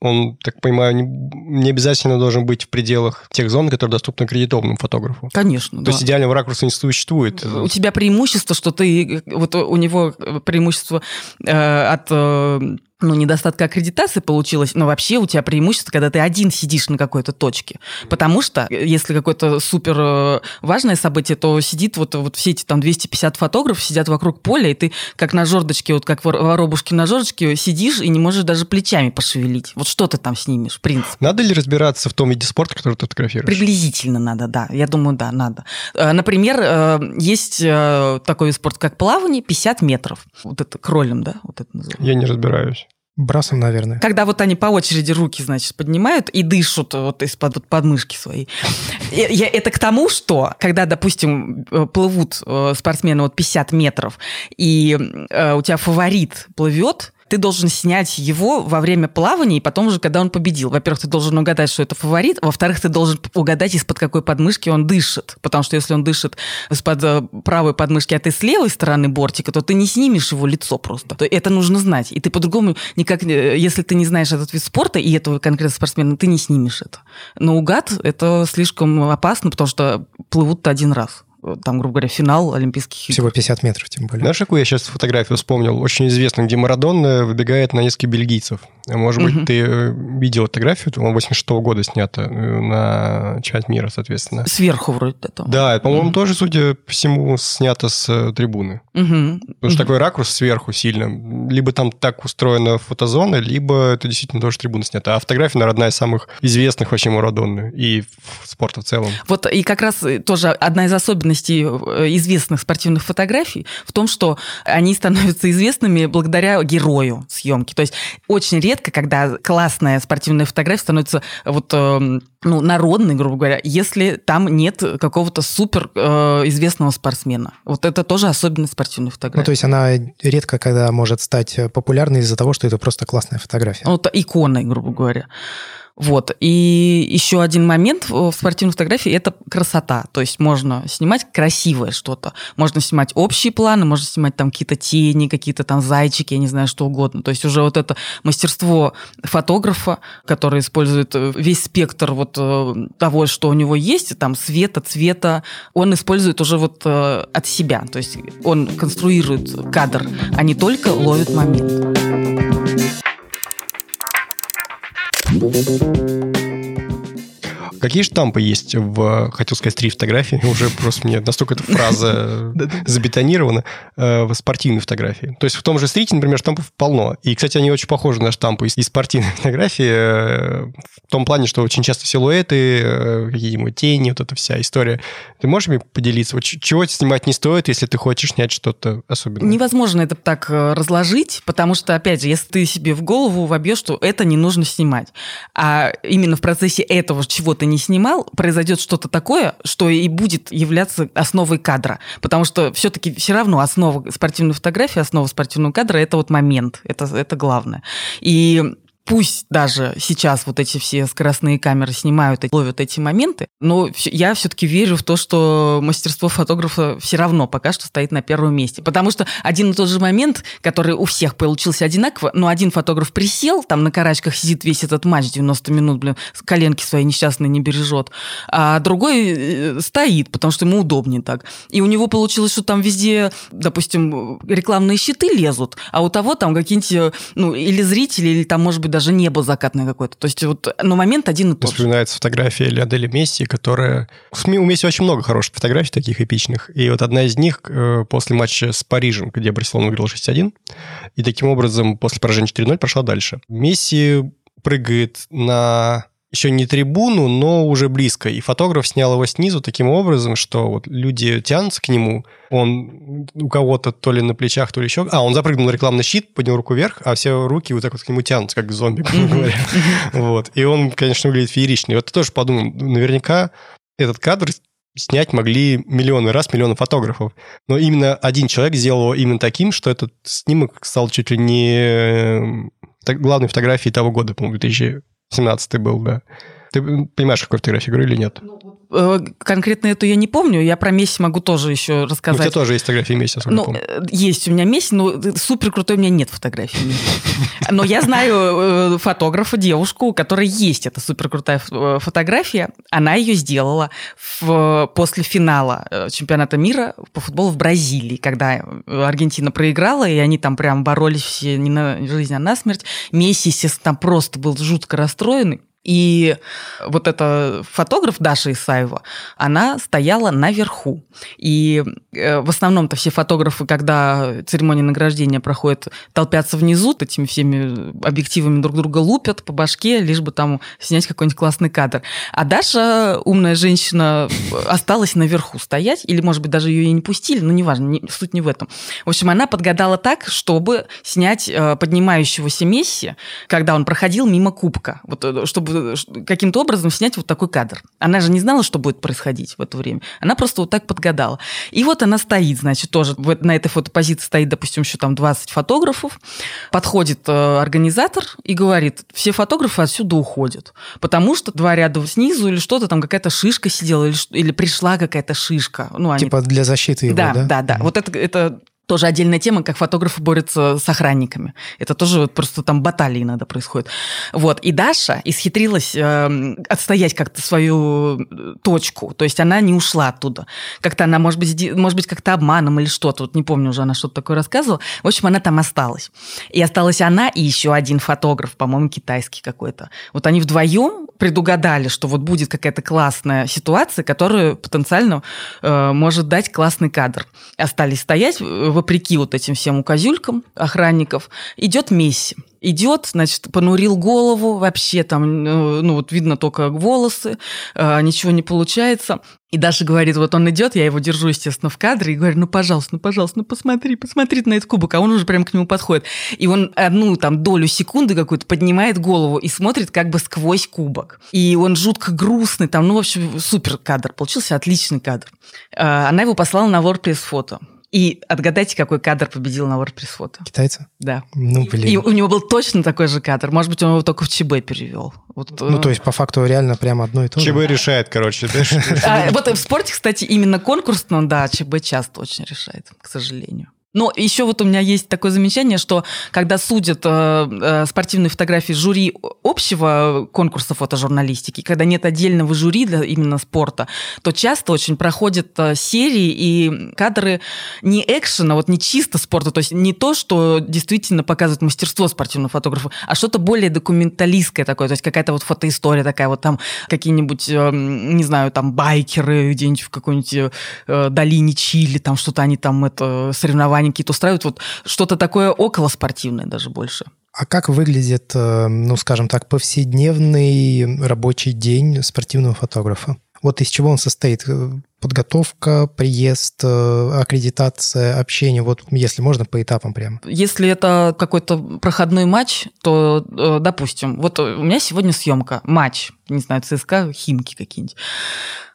S1: он, так понимаю, не, не обязательно должен быть в пределах тех зон, которые доступны аккредитованному фотографу.
S3: Конечно,
S1: То
S3: да.
S1: есть идеального ракурса не существует.
S3: У тебя преимущество, что ты... Вот у него преимущество э, от... Э, ну, недостатка аккредитации получилось, но вообще у тебя преимущество, когда ты один сидишь на какой-то точке. Потому что, э, если какое-то супер э, важное событие, то сидит вот, вот все эти там 250 фотографов, сидят вокруг поля, и ты как на жердочке, вот как воробушки на жердочке, сидишь и не можешь даже плечами пошевелить. Вот что ты там снимешь, в принципе.
S1: Надо ли разбираться в том виде спорта, который ты фотографируешь?
S3: Приблизительно надо, да. Я думаю, да, надо. Э, например, есть такой вид спорта, как плавание, 50 метров. Вот это кролем, да? Вот это
S1: называется. Я не разбираюсь.
S2: Брасом, наверное.
S3: Когда вот они по очереди руки, значит, поднимают и дышат вот из-под вот подмышки своей. Я, это к тому, что когда, допустим, э, плывут э, спортсмены вот 50 метров, и э, у тебя фаворит плывет, ты должен снять его во время плавания и потом уже, когда он победил. Во-первых, ты должен угадать, что это фаворит, во-вторых, ты должен угадать, из-под какой подмышки он дышит. Потому что если он дышит из-под э, правой подмышки, а ты с левой стороны бортика, то ты не снимешь его лицо просто. То это нужно знать. И ты по-другому никак, э, если ты не знаешь этот вид спорта и этого конкретного спортсмена, ты не снимешь это. Но угад – это слишком опасно, потому что плывут один раз там, грубо говоря, финал Олимпийских
S2: игр. Всего 50 метров, тем более.
S1: Знаешь, какую я сейчас фотографию вспомнил? Очень известную, где Марадона выбегает на несколько бельгийцев. Может быть, угу. ты э, видел фотографию, он 86 -го года снята э, на чемпионат мира, соответственно.
S3: Сверху вроде этого.
S1: Да, по-моему, угу. тоже, судя по всему, снято с э, трибуны. Угу. Потому угу. что такой ракурс сверху сильно. Либо там так устроена фотозона, либо это действительно тоже трибуна снята. А фотография, наверное, одна из самых известных вообще Марадонны и спорта в целом.
S3: Вот и как раз тоже одна из особенностей известных спортивных фотографий в том, что они становятся известными благодаря герою съемки. То есть очень редко когда классная спортивная фотография становится вот эм, ну, народной, грубо говоря, если там нет какого-то супер э, известного спортсмена. Вот это тоже особенность спортивной фотографии.
S2: Ну, то есть она редко когда может стать популярной из-за того, что это просто классная фотография.
S3: Ну, это иконой, грубо говоря. Вот. И еще один момент в спортивной фотографии – это красота. То есть можно снимать красивое что-то. Можно снимать общие планы, можно снимать там какие-то тени, какие-то там зайчики, я не знаю, что угодно. То есть уже вот это мастерство фотографа, который использует э, весь спектр вот э, того, что у него есть, там света, цвета, он использует уже вот э, от себя. То есть он конструирует кадр, а не только ловит момент.
S1: Música Какие штампы есть в, хотел сказать, три фотографии, уже просто мне настолько эта фраза забетонирована, э, в спортивной фотографии. То есть в том же стрите, например, штампов полно. И, кстати, они очень похожи на штампы из спортивной фотографии, э, в том плане, что очень часто силуэты, э, какие-нибудь тени, вот эта вся история. Ты можешь мне поделиться, вот чего снимать не стоит, если ты хочешь снять что-то особенное?
S3: Невозможно это так разложить, потому что, опять же, если ты себе в голову вобьешь, что это не нужно снимать, а именно в процессе этого чего-то не снимал, произойдет что-то такое, что и будет являться основой кадра. Потому что все-таки все равно основа спортивной фотографии, основа спортивного кадра – это вот момент, это, это главное. И пусть даже сейчас вот эти все скоростные камеры снимают и ловят эти моменты, но я все-таки верю в то, что мастерство фотографа все равно пока что стоит на первом месте. Потому что один и тот же момент, который у всех получился одинаково, но один фотограф присел, там на карачках сидит весь этот матч 90 минут, блин, коленки свои несчастные не бережет, а другой э, стоит, потому что ему удобнее так. И у него получилось, что там везде, допустим, рекламные щиты лезут, а у того там какие-нибудь, э, ну, или зрители, или там, может быть, даже небо закатное какое-то. То есть вот, но момент один и тот
S1: Вспоминается фотография Леодели Месси, которая... У Месси очень много хороших фотографий таких эпичных. И вот одна из них э, после матча с Парижем, где Барселона выиграл 6-1. И таким образом после поражения 4-0 прошла дальше. Месси прыгает на еще не трибуну, но уже близко. И фотограф снял его снизу таким образом, что вот люди тянутся к нему, он у кого-то то ли на плечах, то ли еще... А, он запрыгнул на рекламный щит, поднял руку вверх, а все руки вот так вот к нему тянутся, как зомби, грубо говоря. Вот. И он, конечно, выглядит феерично. И вот ты тоже подумал, наверняка этот кадр снять могли миллионы раз, миллионы фотографов. Но именно один человек сделал его именно таким, что этот снимок стал чуть ли не э, главной фотографией того года, по-моему, 2017 был, да. Ты понимаешь, какой фотографии говорю или нет? Ну,
S3: Э, конкретно эту я не помню. Я про Месси могу тоже еще рассказать. Ну,
S1: у тебя тоже есть фотографии Месси,
S3: ну, помню. Э, есть у меня Месси, но супер крутой у меня нет фотографии. Но я знаю э, фотографа, девушку, у которой есть эта супер крутая фотография. Она ее сделала в, после финала чемпионата мира по футболу в Бразилии, когда Аргентина проиграла, и они там прям боролись все не на жизнь, а на смерть. Месси, естественно, там просто был жутко расстроенный. И вот эта фотограф Даша Исаева, она стояла наверху. И э, в основном-то все фотографы, когда церемония награждения проходит, толпятся внизу, этими всеми объективами друг друга лупят по башке, лишь бы там снять какой-нибудь классный кадр. А Даша, умная женщина, осталась наверху стоять, или, может быть, даже ее и не пустили, но неважно, не, суть не в этом. В общем, она подгадала так, чтобы снять э, поднимающегося Месси, когда он проходил мимо кубка. Вот, э, чтобы каким-то образом снять вот такой кадр. Она же не знала, что будет происходить в это время. Она просто вот так подгадала. И вот она стоит, значит, тоже вот на этой фотопозиции стоит, допустим, еще там 20 фотографов. Подходит э, организатор и говорит, все фотографы отсюда уходят. Потому что два ряда снизу или что-то там какая-то шишка сидела или, или пришла какая-то шишка.
S2: Ну, они... Типа для защиты его,
S3: да? Да, да, да. Вот это, это тоже отдельная тема, как фотографы борются с охранниками. Это тоже вот просто там баталии иногда происходит. Вот. И Даша исхитрилась э, отстоять как-то свою э, точку. То есть она не ушла оттуда. Как-то она, может быть, может быть как-то обманом или что-то. Вот не помню уже, она что-то такое рассказывала. В общем, она там осталась. И осталась она и еще один фотограф, по-моему, китайский какой-то. Вот они вдвоем предугадали, что вот будет какая-то классная ситуация, которая потенциально э, может дать классный кадр. Остались стоять вопреки вот этим всем указюлькам охранников, идет Месси. Идет, значит, понурил голову, вообще там, э, ну вот видно только волосы, э, ничего не получается. И Даша говорит, вот он идет, я его держу, естественно, в кадре, и говорю, ну, пожалуйста, ну, пожалуйста, ну, посмотри, посмотри на этот кубок, а он уже прям к нему подходит. И он одну там долю секунды какую-то поднимает голову и смотрит как бы сквозь кубок. И он жутко грустный, там, ну, в общем, супер кадр, получился отличный кадр. Э, она его послала на WordPress фото. И отгадайте, какой кадр победил на WordPress фото.
S2: Китайца?
S3: Да.
S2: Ну, блин.
S3: И у него был точно такой же кадр. Может быть, он его только в ЧБ перевел.
S2: Вот, ну, то есть, по факту, реально прямо одно и то
S1: же. ЧБ решает, короче.
S3: А, вот в спорте, кстати, именно конкурсно, да, ЧБ часто очень решает, к сожалению. Но еще вот у меня есть такое замечание, что когда судят э, э, спортивные фотографии жюри общего конкурса фотожурналистики, когда нет отдельного жюри для именно спорта, то часто очень проходят э, серии и кадры не экшена, вот не чисто спорта, то есть не то, что действительно показывает мастерство спортивного фотографа, а что-то более документалистское такое, то есть какая-то вот фотоистория такая, вот там какие-нибудь, э, не знаю, там байкеры где-нибудь в какой-нибудь э, долине Чили, там что-то они там это соревнования соревнования какие-то устраивают, вот что-то такое околоспортивное даже больше.
S2: А как выглядит, э, ну, скажем так, повседневный рабочий день спортивного фотографа? Вот из чего он состоит? Э, подготовка, приезд, э, аккредитация, общение, вот если можно по этапам прямо.
S3: Если это какой-то проходной матч, то, допустим, вот у меня сегодня съемка, матч, не знаю, ЦСКА, Химки какие-нибудь.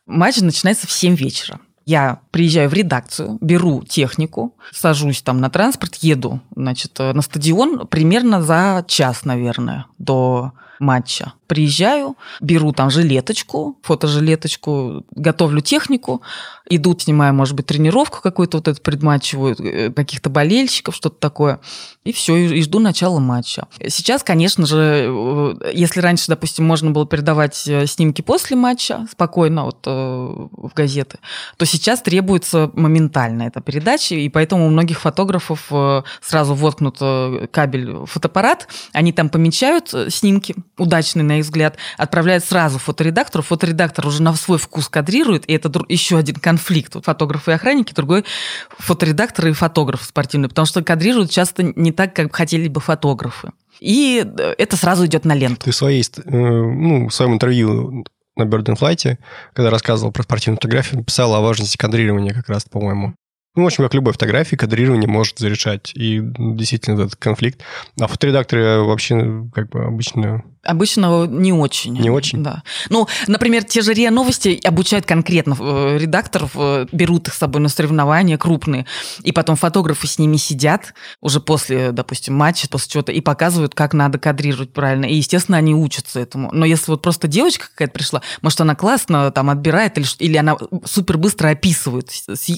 S3: Матч начинается в 7 вечера. Я приезжаю в редакцию, беру технику, сажусь там на транспорт, еду, значит, на стадион примерно за час, наверное, до матча. Приезжаю, беру там жилеточку, фотожилеточку, готовлю технику, иду, снимаю, может быть, тренировку какую-то вот эту предматчевую, э, каких-то болельщиков, что-то такое, и все, и жду начала матча. Сейчас, конечно же, э, если раньше, допустим, можно было передавать э, снимки после матча спокойно вот, в газеты, то сейчас требуется моментально эта передача, и поэтому у многих фотографов сразу воткнут кабель фотоаппарат, они там помечают снимки, удачный, на их взгляд, отправляют сразу фоторедактору. Фоторедактор уже на свой вкус кадрирует, и это еще один конфликт. Вот фотографы и охранники, другой фоторедактор и фотограф спортивный, потому что кадрируют часто не так, как хотели бы фотографы. И э, это сразу идет на ленту.
S1: Ты в, своей, э, ну, в своем интервью на Bird and Flight, когда рассказывал про спортивную фотографию, писал о важности кадрирования как раз, по-моему. Ну, в общем, как любой фотографии, кадрирование может зарешать. И действительно этот конфликт. А фоторедакторы вообще как бы обычно
S3: Обычно не очень.
S1: Не очень?
S3: Да. Ну, например, те же РИА Новости обучают конкретно э, редакторов, э, берут их с собой на соревнования крупные, и потом фотографы с ними сидят уже после, допустим, матча, после чего-то, и показывают, как надо кадрировать правильно. И, естественно, они учатся этому. Но если вот просто девочка какая-то пришла, может, она классно там отбирает, или, или она супер быстро описывает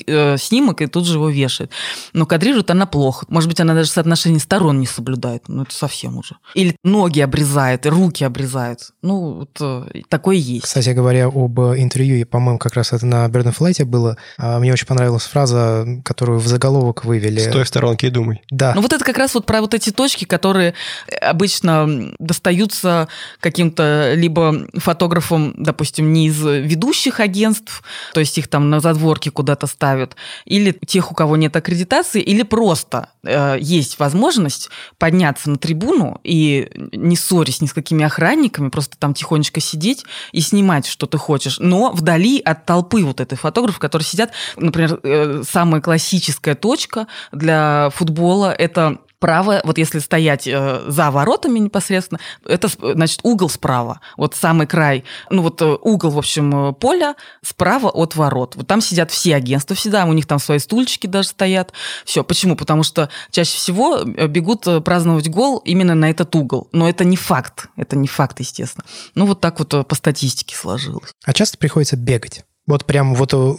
S3: э, снимок и тут же его вешает. Но кадрирует она плохо. Может быть, она даже соотношение сторон не соблюдает. Ну, это совсем уже. Или ноги обрезает, и руки обрезает. Ну, вот э, такое есть.
S2: Кстати говоря, об интервью, по-моему, как раз это на Берн Флайте было. А, мне очень понравилась фраза, которую в заголовок вывели.
S1: Стой в сторонке и думай.
S2: Да.
S3: Ну, вот это как раз вот про вот эти точки, которые обычно достаются каким-то либо фотографам, допустим, не из ведущих агентств, то есть их там на задворке куда-то ставят, или тех, у кого нет аккредитации, или просто э, есть возможность подняться на трибуну и не ссорясь ни с какими охранниками, просто там тихонечко сидеть и снимать, что ты хочешь, но вдали от толпы вот этой фотографов, которые сидят, например, э, самая классическая точка для футбола – это Право, вот если стоять э, за воротами непосредственно, это, значит, угол справа. Вот самый край, ну вот э, угол, в общем, э, поля справа от ворот. Вот там сидят все агентства всегда, у них там свои стульчики даже стоят. Все. Почему? Потому что чаще всего бегут праздновать гол именно на этот угол. Но это не факт. Это не факт, естественно. Ну вот так вот по статистике сложилось.
S2: А часто приходится бегать? Вот прям вот э,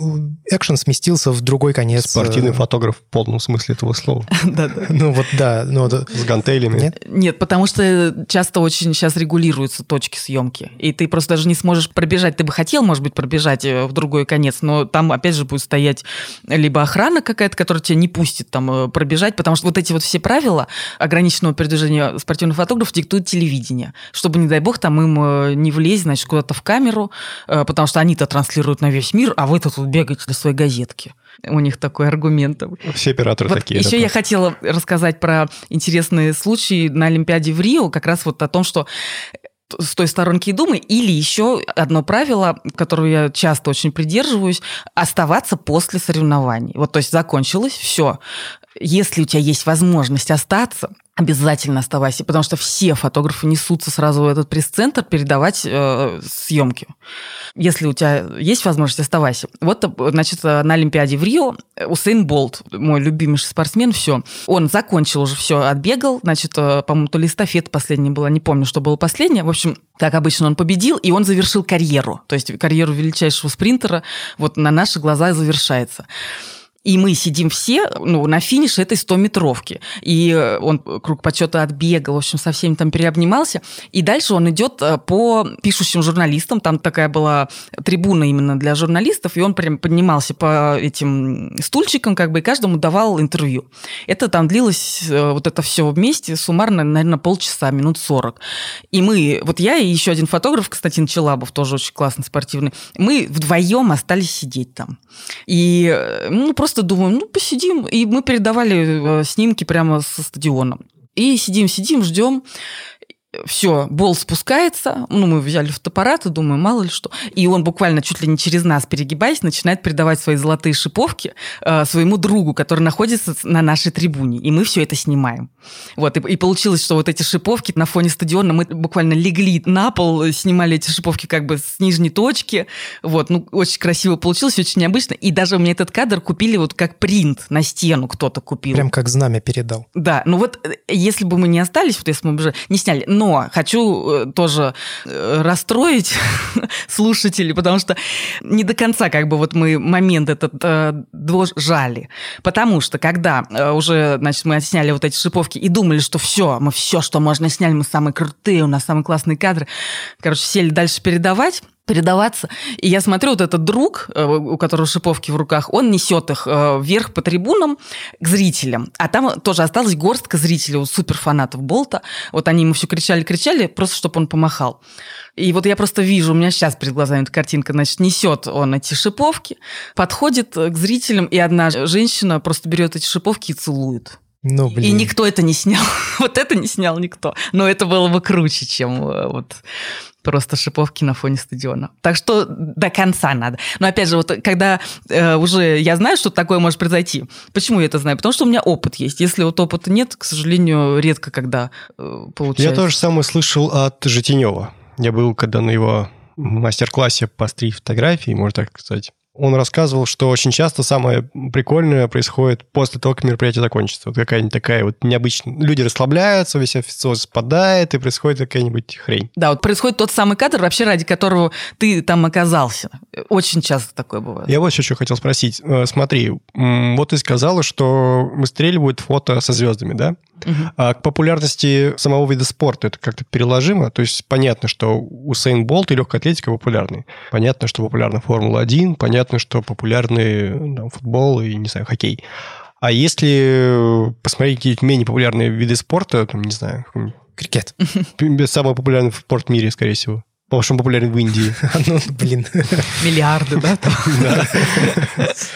S2: экшен сместился в другой конец.
S1: Спортивный э, фотограф в полном смысле этого слова.
S3: Да-да.
S2: Ну вот да. Ну
S1: С гантелями.
S2: Нет?
S3: Нет, потому что часто очень сейчас регулируются точки съемки. И ты просто даже не сможешь пробежать. Ты бы хотел, может быть, пробежать э, в другой конец, но там, опять же, будет стоять либо охрана какая-то, которая тебя не пустит там пробежать, потому что вот эти вот все правила ограниченного передвижения спортивных фотографов диктует телевидение. Чтобы, не дай бог, там им не влезть, значит, куда-то в камеру, потому что они-то транслируют на весь мир, а вы-то тут бегаете для своей газетки. У них такой аргумент.
S1: Все операторы
S3: вот
S1: такие.
S3: Еще я хотела рассказать про интересные случаи на Олимпиаде в Рио, как раз вот о том, что с той сторонки и думай. Или еще одно правило, которое я часто очень придерживаюсь, оставаться после соревнований. Вот, то есть закончилось, все. Если у тебя есть возможность остаться, обязательно оставайся, потому что все фотографы несутся сразу в этот пресс-центр передавать э, съемки. Если у тебя есть возможность, оставайся. Вот, значит, на Олимпиаде в Рио Усейн Болт, мой любимейший спортсмен, все. Он закончил уже все, отбегал, значит, э, по-моему, то ли эстафета последняя была, не помню, что было последнее. В общем, как обычно, он победил, и он завершил карьеру. То есть карьеру величайшего спринтера вот на наши глаза завершается. И мы сидим все ну, на финише этой 100-метровки. И э, он круг почета отбегал, в общем, со всеми там переобнимался. И дальше он идет э, по пишущим журналистам. Там такая была трибуна именно для журналистов. И он прям поднимался по этим стульчикам, как бы, и каждому давал интервью. Это там длилось э, вот это все вместе суммарно, наверное, полчаса, минут 40. И мы, вот я и еще один фотограф, Константин Челабов, тоже очень классный спортивный, мы вдвоем остались сидеть там. И ну, просто просто думаем, ну, посидим. И мы передавали э, снимки прямо со стадиона. И сидим, сидим, ждем все, бол спускается, ну, мы взяли фотоаппарат и думаем, мало ли что. И он буквально чуть ли не через нас, перегибаясь, начинает передавать свои золотые шиповки э, своему другу, который находится на нашей трибуне. И мы все это снимаем. Вот, и, и получилось, что вот эти шиповки на фоне стадиона, мы буквально легли на пол, снимали эти шиповки как бы с нижней точки. Вот, ну, очень красиво получилось, очень необычно. И даже мне этот кадр купили вот как принт на стену кто-то купил.
S2: Прям как знамя передал.
S3: Да, ну вот э, если бы мы не остались, вот если бы мы уже не сняли, но но хочу э, тоже э, расстроить слушателей, потому что не до конца как бы вот мы момент этот э, жали. Потому что когда э, уже, значит, мы отсняли вот эти шиповки и думали, что все, мы все, что можно сняли, мы самые крутые, у нас самые классные кадры. Короче, сели дальше передавать, передаваться. И я смотрю, вот этот друг, э, у которого шиповки в руках, он несет их э, вверх по трибунам к зрителям. А там тоже осталась горстка зрителей, у суперфанатов Болта. Вот они ему все кричали-кричали, просто чтобы он помахал. И вот я просто вижу, у меня сейчас перед глазами эта картинка, значит, несет он эти шиповки, подходит к зрителям, и одна женщина просто берет эти шиповки и целует.
S2: Ну, блин.
S3: И никто это не снял. вот это не снял никто. Но это было бы круче, чем э, вот просто шиповки на фоне стадиона. Так что до конца надо. Но опять же, вот когда э, уже я знаю, что такое может произойти, почему я это знаю? Потому что у меня опыт есть. Если вот опыта нет, к сожалению, редко когда э, получается.
S1: Я тоже самое слышал от Житинева. Я был когда на его мастер-классе по стрит-фотографии, можно так сказать он рассказывал, что очень часто самое прикольное происходит после того, как мероприятие закончится. Вот какая-нибудь такая вот необычная... Люди расслабляются, весь официоз спадает, и происходит какая-нибудь хрень.
S3: Да, вот происходит тот самый кадр, вообще ради которого ты там оказался. Очень часто такое бывает.
S1: Я вот еще что хотел спросить. Э, смотри, вот ты сказала, что выстреливают фото со звездами, да? Угу. А к популярности самого вида спорта это как-то переложимо? То есть понятно, что Усейн Болт и легкая атлетика популярны. Понятно, что популярна Формула-1, понятно, что популярны там, футбол и, не знаю, хоккей. А если посмотреть какие-то менее популярные виды спорта, там, не знаю...
S2: Крикет.
S1: Самый популярный спорт в мире, скорее всего. Потому что он популярен в Индии.
S2: Ну, блин.
S3: Миллиарды, да?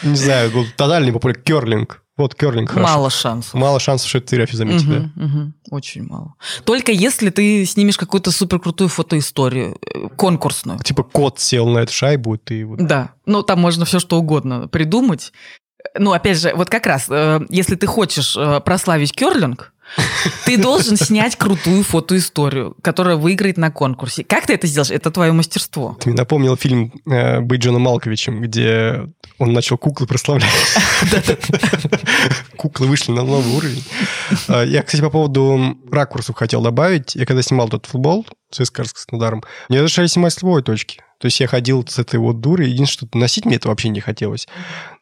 S1: Не знаю, тотальный популярный. Керлинг. Вот керлинг хорошо.
S3: Мало шансов.
S1: Мало шансов, что это ты Рафи заметил, угу,
S3: да? Угу, очень мало. Только если ты снимешь какую-то суперкрутую фотоисторию, э, конкурсную.
S1: Типа кот сел на эту шайбу, и ты... Вот...
S3: Да, ну там можно все что угодно придумать. Ну, опять же, вот как раз, э, если ты хочешь э, прославить керлинг, ты должен снять крутую фотоисторию, которая выиграет на конкурсе. Как ты это сделаешь? Это твое мастерство.
S1: Ты мне напомнил фильм э, «Быть Джоном Малковичем», где он начал куклы прославлять. Куклы вышли на новый уровень. А, я, кстати, по поводу ракурсов хотел добавить. Я когда снимал тот футбол с ЦСКА с Краснодаром, мне разрешали снимать с любой точки. То есть я ходил с этой вот дурой, единственное, что носить мне это вообще не хотелось.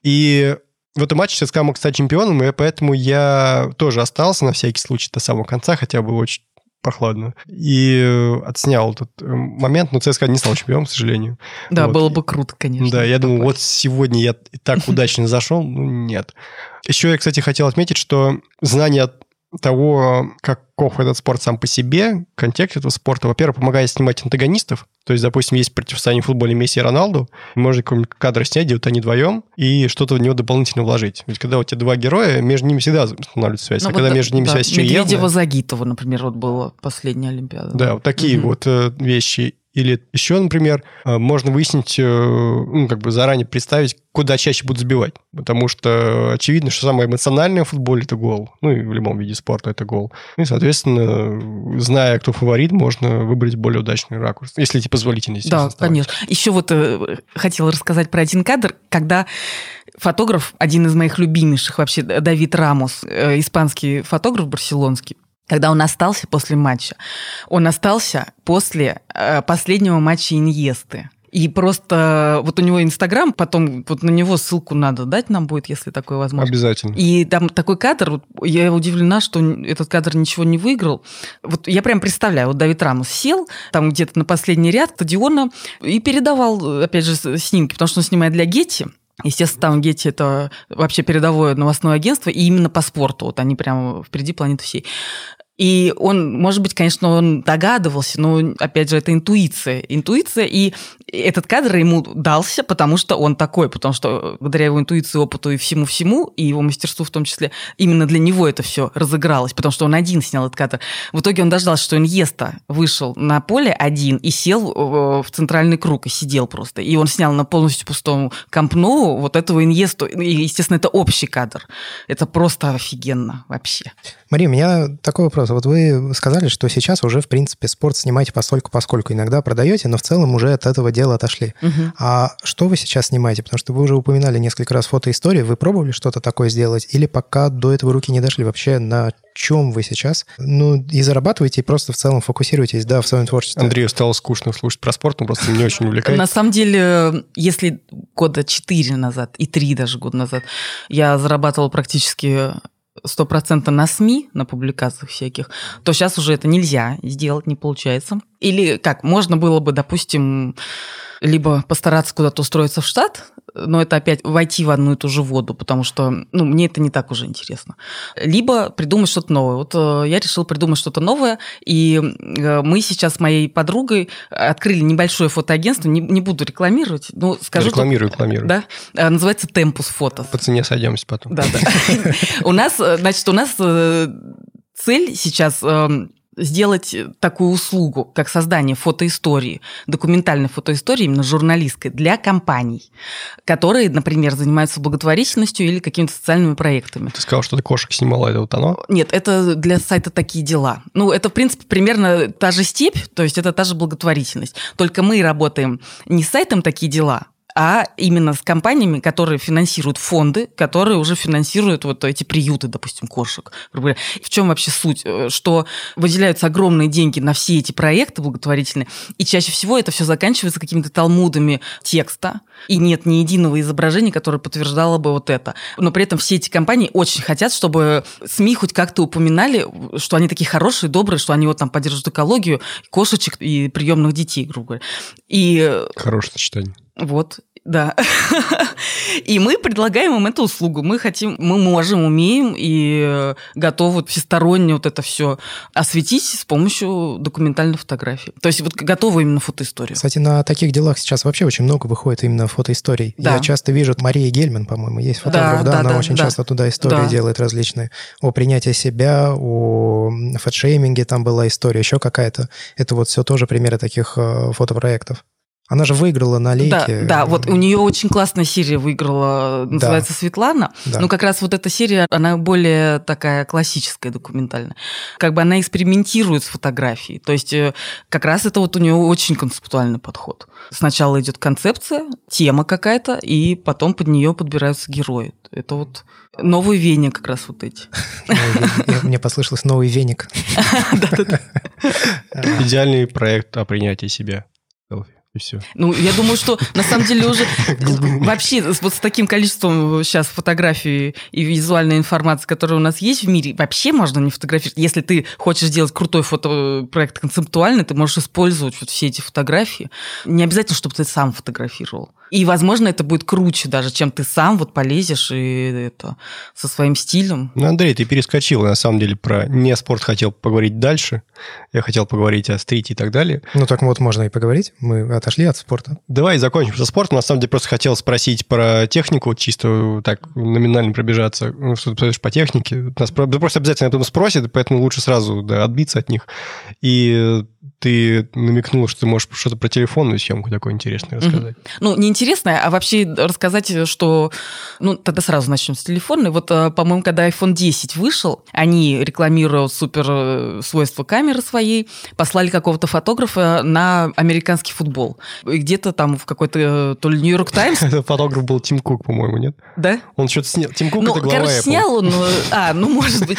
S1: И в этом матче ЦСКА мог стать чемпионом, и поэтому я тоже остался на всякий случай до самого конца, хотя бы очень прохладно. И э, отснял этот э, момент, но ЦСКА не стал чемпионом, к сожалению.
S3: Да, вот. было бы круто, конечно.
S1: Да, я думаю, вот сегодня я и так удачно зашел, ну нет. Еще я, кстати, хотел отметить, что знание того, каков этот спорт сам по себе, контекст этого спорта, во-первых, помогает снимать антагонистов. То есть, допустим, есть противостояние в футболе Месси и Роналду, можно какой-нибудь кадр снять, где вот они вдвоем, и что-то в него дополнительно вложить. Ведь когда у тебя два героя, между ними всегда устанавливается связь. Ну, а вот когда да, между ними да, связь еще
S3: Медведева Загитова, например, вот была последняя Олимпиада.
S1: Да, вот такие угу. вот э, вещи. Или еще, например, э, можно выяснить, э, ну, как бы заранее представить, куда чаще будут забивать. Потому что очевидно, что самое эмоциональное в футболе – это гол. Ну, и в любом виде спорта это гол. Ну, и, соответственно, зная, кто фаворит, можно выбрать более удачный ракурс. Если эти позволительно,
S3: Да, конечно. Еще вот э, хотела рассказать про один кадр, когда фотограф, один из моих любимейших вообще, Давид Рамос, э, испанский фотограф барселонский, когда он остался после матча. Он остался после э, последнего матча Иньесты. И просто вот у него Инстаграм, потом вот на него ссылку надо дать нам будет, если такое возможно.
S1: Обязательно.
S3: И там такой кадр, я удивлена, что этот кадр ничего не выиграл. Вот я прям представляю, вот Давид Рамос сел там где-то на последний ряд стадиона и передавал, опять же, снимки, потому что он снимает для Гетти. Естественно, там Гетти это вообще передовое новостное агентство, и именно по спорту. Вот они прямо впереди планеты всей. И он, может быть, конечно, он догадывался, но, опять же, это интуиция. Интуиция, и этот кадр ему дался, потому что он такой, потому что благодаря его интуиции, опыту и всему-всему, и его мастерству в том числе, именно для него это все разыгралось, потому что он один снял этот кадр. В итоге он дождался, что Иньеста вышел на поле один и сел э, в центральный круг, и сидел просто. И он снял на полностью пустом компну вот этого Иньесту. И, естественно, это общий кадр. Это просто офигенно вообще.
S2: Мария, у меня такой вопрос. Вот вы сказали, что сейчас уже, в принципе, спорт снимаете постольку поскольку иногда продаете, но в целом уже от этого дела отошли. Угу. А что вы сейчас снимаете? Потому что вы уже упоминали несколько раз фотоистории. Вы пробовали что-то такое сделать? Или пока до этого руки не дошли? Вообще на чем вы сейчас? Ну, и зарабатываете, и просто в целом фокусируетесь, да, в своем творчестве.
S1: Андрею стало скучно слушать про спорт, он просто не очень увлекает.
S3: На самом деле, если года 4 назад и 3 даже года назад я зарабатывала практически стопроцентно на СМИ, на публикациях всяких, то сейчас уже это нельзя сделать, не получается. Или как, можно было бы, допустим, либо постараться куда-то устроиться в штат, но это опять войти в одну и ту же воду, потому что ну, мне это не так уже интересно. Либо придумать что-то новое. Вот э, я решил придумать что-то новое, и э, мы сейчас с моей подругой открыли небольшое фотоагентство, не, не буду рекламировать, но скажу...
S1: Рекламирую, рекламирую.
S3: Да, э, называется Tempus Photos.
S1: По цене сойдемся потом.
S3: Да, да. У нас, значит, у нас цель сейчас эм, сделать такую услугу, как создание фотоистории, документальной фотоистории, именно журналистской, для компаний, которые, например, занимаются благотворительностью или какими-то социальными проектами.
S1: Ты сказал, что ты кошек снимала, это вот оно?
S3: Нет, это для сайта «Такие дела». Ну, это, в принципе, примерно та же степь, то есть это та же благотворительность. Только мы работаем не с сайтом «Такие дела», а именно с компаниями, которые финансируют фонды, которые уже финансируют вот эти приюты, допустим, кошек. В чем вообще суть? Э, что выделяются огромные деньги на все эти проекты благотворительные, и чаще всего это все заканчивается какими-то талмудами текста, и нет ни единого изображения, которое подтверждало бы вот это. Но при этом все эти компании очень хотят, чтобы СМИ хоть как-то упоминали, что они такие хорошие, добрые, что они вот там поддерживают экологию, кошечек и приемных детей, грубо говоря. И...
S1: Хорошее сочетание.
S3: Вот, да. И мы предлагаем им эту услугу. Мы хотим, мы можем, умеем и готовы всесторонне вот это все осветить с помощью документальной фотографии. То есть вот готовы именно фотоисторию.
S2: Кстати, на таких делах сейчас вообще очень много выходит именно фотоисторий. Да. Я часто вижу, Мария Гельман, по-моему, есть фотограф, да, да, да она да, очень да. часто туда истории да. делает различные. О принятии себя, о фэтшейминге там была история, еще какая-то. Это вот все тоже примеры таких э, фотопроектов. Она же выиграла на лейке.
S3: Да, да, вот у нее очень классная серия выиграла, называется да. Светлана. Да. Но как раз вот эта серия, она более такая классическая, документальная. Как бы она экспериментирует с фотографией. То есть э, как раз это вот у нее очень концептуальный подход. Сначала идет концепция, тема какая-то, и потом под нее подбираются герои. Это вот новый веник как раз вот эти.
S2: Мне послышалось новый веник.
S1: Идеальный проект о принятии себя
S3: и все. Ну, я думаю, что на самом деле уже вообще вот с таким количеством сейчас фотографий и визуальной информации, которая у нас есть в мире, вообще можно не фотографировать. Если ты хочешь сделать крутой фотопроект концептуальный, ты можешь использовать вот все эти фотографии. Не обязательно, чтобы ты сам фотографировал. И, возможно, это будет круче даже, чем ты сам вот полезешь и это со своим стилем.
S1: Ну, Андрей, ты перескочил, на самом деле, про не спорт хотел поговорить дальше. Я хотел поговорить о стрите и так далее.
S2: Ну, так вот, можно и поговорить. Мы отошли от спорта.
S1: Давай закончим со спортом. На самом деле, просто хотел спросить про технику, чисто так номинально пробежаться. Ну, что ты посмотришь по технике. Нас просто обязательно об этом спросят, поэтому лучше сразу да, отбиться от них. И ты намекнула, что ты можешь что-то про телефонную съемку такое интересное рассказать. Mm-hmm.
S3: Ну, не интересное, а вообще рассказать, что... Ну, тогда сразу начнем с телефонной. Вот, э, по-моему, когда iPhone 10 вышел, они, рекламируя супер э, свойства камеры своей, послали какого-то фотографа на американский футбол. И где-то там в какой-то э, то ли Нью-Йорк Таймс...
S1: Фотограф был Тим Кук, по-моему, нет?
S3: Да?
S1: Он что-то снял. Тим Кук
S3: ну,
S1: это глава
S3: короче, снял он... А, ну, может быть.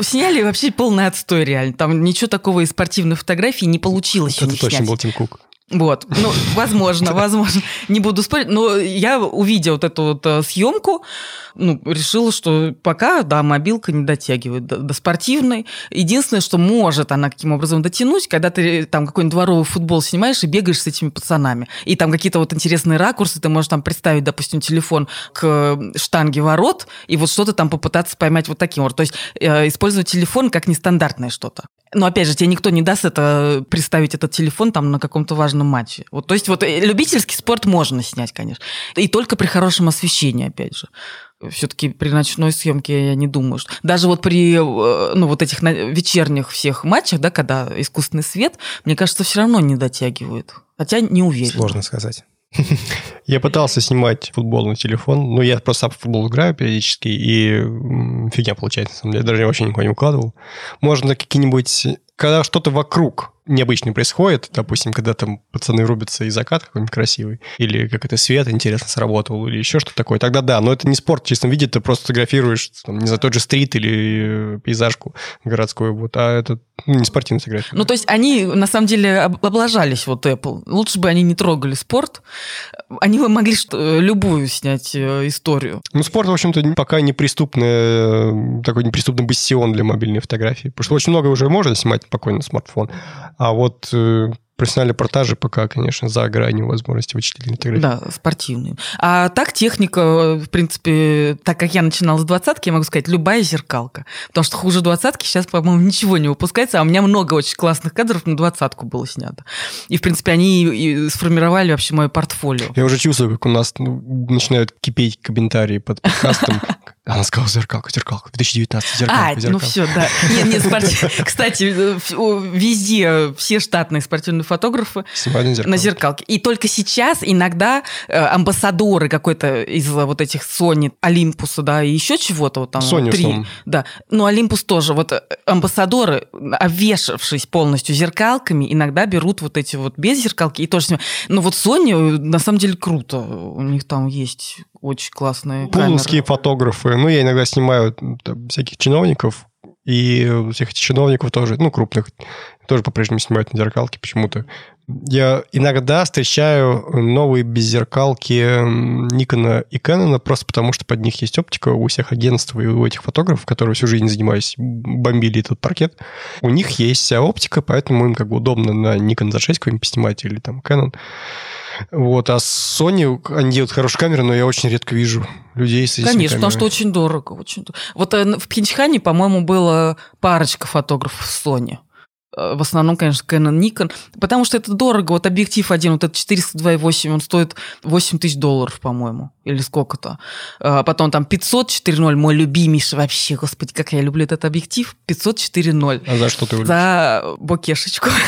S3: Сняли вообще полный отстой реально. Там ничего такого из спортивной фотографии не получилось
S1: Это точно был Тим Кук.
S3: Вот, ну, возможно, возможно, не буду спорить, но я увидела вот эту вот э, съемку, ну, решила, что пока, да, мобилка не дотягивает до, до спортивной. Единственное, что может она каким образом дотянуть, когда ты там какой-нибудь дворовый футбол снимаешь и бегаешь с этими пацанами. И там какие-то вот интересные ракурсы, ты можешь там представить, допустим, телефон к штанге ворот, и вот что-то там попытаться поймать вот таким вот. То есть э, использовать телефон как нестандартное что-то. Но опять же, тебе никто не даст это представить этот телефон там на каком-то важном матче. Вот, то есть вот э, любительский спорт можно снять, конечно. И только при хорошем освещении, опять же. Все-таки при ночной съемке я не думаю, что даже вот при э, ну, вот этих вечерних всех матчах, да, когда искусственный свет, мне кажется, все равно не дотягивает. Хотя не уверен.
S2: Сложно сказать.
S1: Я пытался снимать футбол на телефон, но я просто в футбол играю периодически, и фигня получается, на. Даже вообще никуда не укладывал. Можно какие-нибудь... Когда что-то вокруг необычно происходит, допустим, когда там пацаны рубятся и закат какой-нибудь красивый, или как это свет интересно сработал, или еще что-то такое, тогда да, но это не спорт в чистом виде, ты просто фотографируешь, там, не знаю, тот же стрит или пейзажку городскую, вот, а это ну, не спортивная фотография.
S3: Ну, то есть они, на самом деле, облажались, вот Apple. Лучше бы они не трогали спорт. Они бы могли что, любую снять э, историю.
S1: Ну, спорт, в общем-то, пока неприступный, такой неприступный бастион для мобильной фотографии. Потому что очень много уже можно снимать спокойно смартфон. А вот э, профессиональные портажи пока, конечно, за гранью возможности вычислительной фотографии.
S3: Да, спортивные. А так техника, в принципе, так как я начинала с двадцатки, я могу сказать, любая зеркалка. Потому что хуже двадцатки сейчас, по-моему, ничего не выпускается, а у меня много очень классных кадров на двадцатку было снято. И, в принципе, они и сформировали вообще мое портфолио.
S1: Я уже чувствую, как у нас ну, начинают кипеть комментарии под подкастом. Она сказала зеркалка, зеркалка, 2019, зеркалка,
S3: а, ну
S1: зеркалка.
S3: ну все, да. Нет, нет, спорт... Кстати, везде все штатные спортивные фотографы
S1: Снимают на зеркалке.
S3: И только сейчас иногда э, амбассадоры какой-то из вот этих Sony, Олимпуса, да, и еще чего-то вот там.
S1: Sony
S3: три. Да. Ну, Олимпус тоже. Вот э, амбассадоры, обвешавшись полностью зеркалками, иногда берут вот эти вот без зеркалки и тоже снимают. Ну, вот Sony, э, на самом деле, круто. У них там есть очень классные
S1: Пуловские
S3: камеры.
S1: фотографы. Ну, я иногда снимаю там, всяких чиновников, и всех этих чиновников тоже, ну, крупных, тоже по-прежнему снимают на зеркалке почему-то. Я иногда встречаю новые беззеркалки Никона и Кэнона просто потому, что под них есть оптика у всех агентств и у этих фотографов, которые всю жизнь занимались, бомбили этот паркет. У них есть вся оптика, поэтому им как бы удобно на Nikon Z6 какой-нибудь поснимать или там Canon. Вот, а Sony, они делают хорошие камеры, но я очень редко вижу людей с этими
S3: Конечно, потому
S1: камерами.
S3: что очень дорого. Очень. Вот э, в Пхенчхане, по-моему, было парочка фотографов Sony. Э, В основном, конечно, Canon, Nikon. Потому что это дорого. Вот объектив один, вот этот 402,8, он стоит 8 тысяч долларов, по-моему. Или сколько-то. А Потом там 500 4.0, мой любимейший вообще. Господи, как я люблю этот объектив. 500 4.0.
S1: А за что ты любишь?
S3: За бокешечку.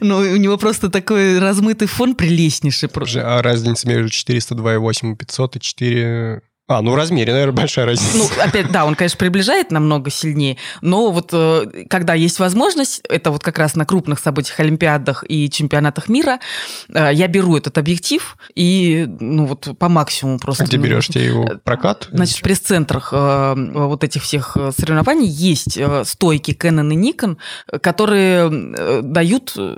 S3: Ну, у него просто такой размытый фон прелестнейший.
S1: А разница между 402,8 и 500 и 4... А, ну в размере, наверное, большая разница.
S3: Ну, опять, да, он, конечно, приближает намного сильнее, но вот э, когда есть возможность, это вот как раз на крупных событиях, Олимпиадах и чемпионатах мира, э, я беру этот объектив и, ну, вот по максимуму просто...
S1: А где берешь? Тебе его прокат?
S3: Значит, в пресс-центрах э, вот этих всех э, соревнований есть э, стойки Canon и Nikon, э, которые э, дают э,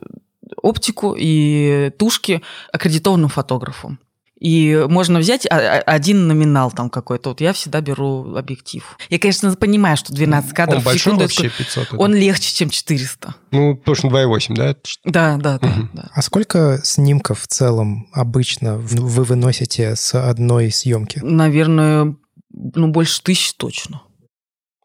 S3: оптику и тушки аккредитованным фотографам. И можно взять один номинал там какой-то. Вот я всегда беру объектив. Я, конечно, понимаю, что 12 кадров
S1: Он
S3: в
S1: большой
S3: секунду...
S1: вообще,
S3: это-
S1: 500? это?
S3: Он легче, чем 400.
S1: Ну, что 2,8, да? Это
S3: Да, да, да.
S1: Мгм.
S3: да.
S2: А сколько снимков в целом обычно вы выносите с одной съемки?
S3: Наверное, ну, больше тысячи точно.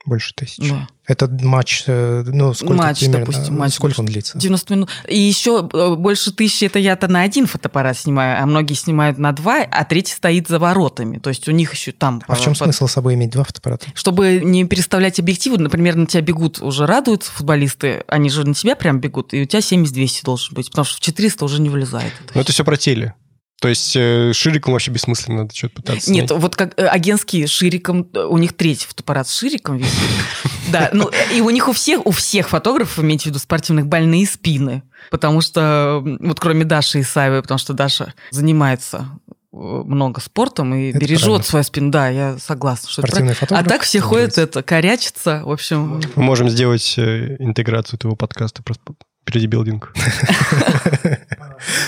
S2: Больше тысячи.
S3: Да.
S2: Это матч, э, ну, сколько
S3: Матч,
S2: примерно?
S3: допустим, матч
S2: сколько он длится?
S3: 90 минут. И еще э, больше тысячи это я-то на один фотоаппарат снимаю, а многие снимают на два, а третий стоит за воротами. То есть у них еще там...
S2: А в чем
S3: э, под-
S2: смысл с собой иметь два фотоаппарата?
S3: Чтобы не переставлять объективы, например, на тебя бегут, уже радуются футболисты, они же на тебя прям бегут, и у тебя 70-200 должен быть, потому что в 400 уже не влезает.
S1: Ну, это все про теле. То есть э, шириком вообще бессмысленно надо что-то пытаться
S3: Нет,
S1: снять.
S3: вот как э, агентские шириком, э, у них третий фотоаппарат с шириком висит. Да, ну и у них у всех, у всех фотографов, имейте в виду спортивных, больные спины. Потому что, вот кроме Даши Исаевой, потому что Даша занимается много спортом и
S2: Это
S3: бережет
S2: правильно.
S3: свою спину. Да, я согласна. Что это
S2: Спортивный
S3: а
S2: фотограф.
S3: так все ходят, это, корячатся. В общем,
S1: Мы можем сделать интеграцию твоего подкаста просто впереди билдинг.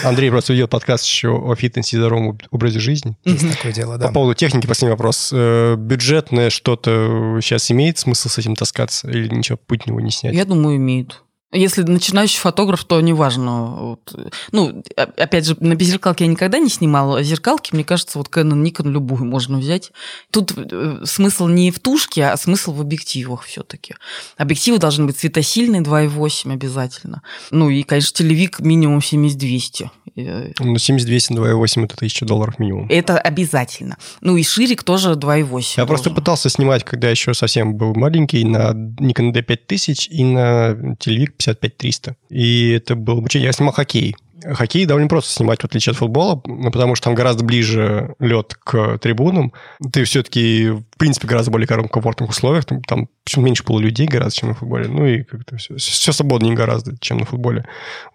S1: Андрей просто ведет подкаст еще о фитнесе и здоровом образе жизни.
S2: Есть такое дело, да.
S1: По поводу техники, последний вопрос. Э, Бюджетное что-то сейчас имеет смысл с этим таскаться или ничего путнего не снять?
S3: я думаю, имеют. Если начинающий фотограф, то неважно. Вот, ну, опять же, на беззеркалке я никогда не снимала. А зеркалки, мне кажется, вот Canon, Nikon любую можно взять. Тут э, смысл не в тушке, а смысл в объективах все-таки. Объективы должны быть светосильные 2.8 обязательно. Ну и, конечно, телевик минимум 70-200. Э,
S1: Ну, 7200 2.8 это 1000 долларов минимум.
S3: Это обязательно. Ну и ширик тоже 2.8.
S1: Я просто
S3: должен.
S1: пытался снимать, когда еще совсем был маленький, на Nikon D5000 и на телевик 55300. И это было мучение. Я снимал хоккей. Хоккей довольно просто снимать, в отличие от футбола, ну, потому что там гораздо ближе лед к трибунам. Ты все-таки, в принципе, гораздо более комфортных условиях. Там, там почему меньше полулюдей гораздо, чем на футболе. Ну и как-то все, все свободнее гораздо, чем на футболе.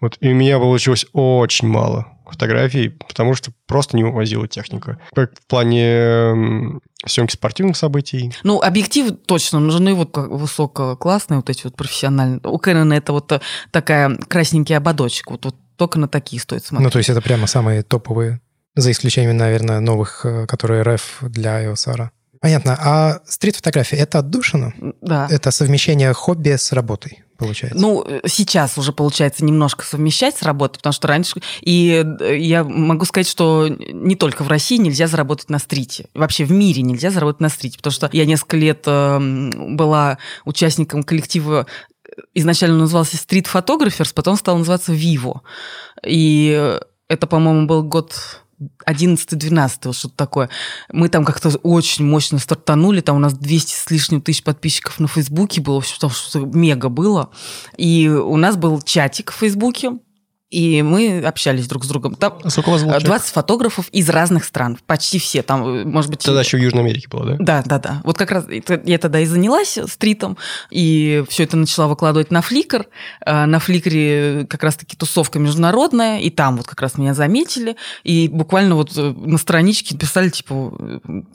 S1: Вот. И у меня получилось очень мало фотографий, потому что просто не увозила техника. Как в плане съемки спортивных событий.
S3: Ну, объективы точно нужны вот высококлассные, вот эти вот профессиональные. У Canon это вот э, такая красненький ободочек. Вот, вот только на такие стоит смотреть.
S2: Ну, то есть это прямо самые топовые, за исключением, наверное, новых, э, которые RF для iOS. Понятно. А стрит-фотография — это отдушина?
S3: да.
S2: Это совмещение хобби с работой, получается?
S3: Ну, сейчас уже получается немножко совмещать с работой, потому что раньше... И э, я могу сказать, что не только в России нельзя заработать на стрите. Вообще в мире нельзя заработать на стрите, потому что я несколько лет эм, была участником коллектива изначально назывался Street Photographers, потом стал называться Vivo. И это, по-моему, был год 11-12, что-то такое. Мы там как-то очень мощно стартанули, там у нас 200 с лишним тысяч подписчиков на Фейсбуке было, что-то мега было. И у нас был чатик в Фейсбуке, и мы общались друг с другом. Там
S1: а сколько вас было
S3: 20 человек? фотографов из разных стран, почти все. Там, э, может быть...
S1: Тогда еще в Южной Америке было, да?
S3: Да, да, да. Вот как раз я тогда и занялась стритом, и все это начала выкладывать на Фликр. А, на Фликре как раз-таки тусовка международная, и там вот как раз меня заметили, и буквально вот э, на страничке писали, типа,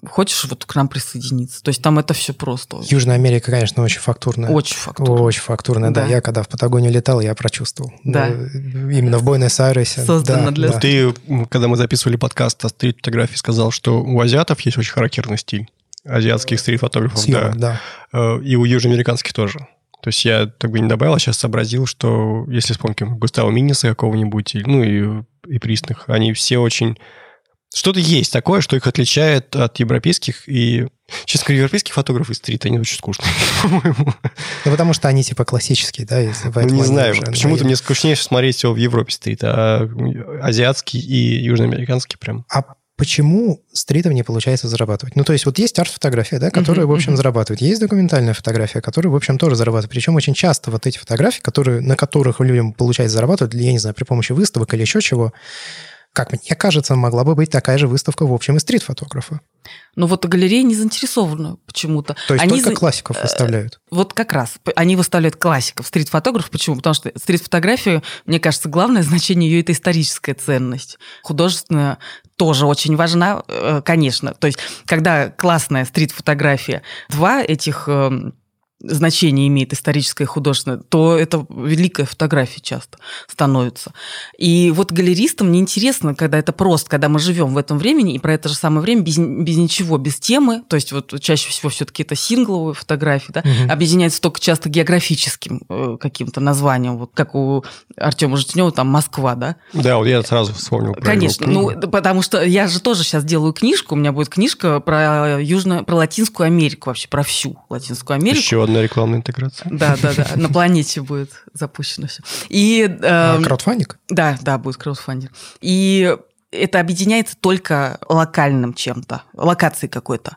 S3: хочешь вот к нам присоединиться? То есть там это все просто.
S2: Южная Америка, конечно, очень фактурная.
S3: Очень фактурная.
S2: Очень фактурная, да. да. Я когда в Патагонию летал, я прочувствовал.
S3: Да.
S2: Ну, именно в Буэнос-Айресе.
S3: Создано да, для...
S1: Да. Ты, когда мы записывали подкаст о стрит-фотографии, сказал, что у азиатов есть очень характерный стиль. Азиатских стрит-фотографов,
S2: Съемок,
S1: да. да. Э, и у южноамериканских тоже. То есть я так бы не добавил, а сейчас сообразил, что если вспомнить Густава Миниса какого-нибудь, ну и, и Присных, они все очень что-то есть такое, что их отличает от европейских и... Честно говоря, европейские фотографы из стрита, они очень скучные, по-моему.
S2: Ну, потому что они типа классические, да? Если
S1: ну, не знаю, почему-то мне скучнее смотреть все в Европе стрит, а азиатский и южноамериканский прям.
S2: А почему стритом не получается зарабатывать? Ну, то есть вот есть арт-фотография, да, которая, uh-huh, в общем, uh-huh. зарабатывает. Есть документальная фотография, которая, в общем, тоже зарабатывает. Причем очень часто вот эти фотографии, которые, на которых людям получается зарабатывать, я не знаю, при помощи выставок или еще чего, как мне кажется, могла бы быть такая же выставка, в общем, и стрит-фотографа.
S3: Но вот галереи не заинтересованы почему-то.
S2: То есть они только за... классиков э, выставляют?
S3: Вот как раз. Они выставляют классиков, стрит-фотограф. Почему? Потому что стрит-фотография, мне кажется, главное значение ее – это историческая ценность. Художественная тоже очень важна, э, конечно. То есть, когда классная стрит-фотография, два этих эм, значение имеет историческое и художественное, то это великая фотография часто становится. И вот галеристам неинтересно, когда это просто, когда мы живем в этом времени, и про это же самое время без, без ничего, без темы, то есть вот чаще всего все-таки это сингловые фотографии, да, угу. объединяется только часто географическим э, каким-то названием, вот как у Артема Житнева там Москва, да?
S1: Да, вот я сразу вспомнил.
S3: Конечно, ну потому что я же тоже сейчас делаю книжку, у меня будет книжка про южно, про Латинскую Америку вообще, про всю Латинскую Америку.
S1: Еще одна рекламная интеграция.
S3: Да, да, да. На планете будет запущено все. И,
S2: э, а, краудфандинг?
S3: Да, да, будет краудфандинг. И это объединяется только локальным чем-то, локацией какой-то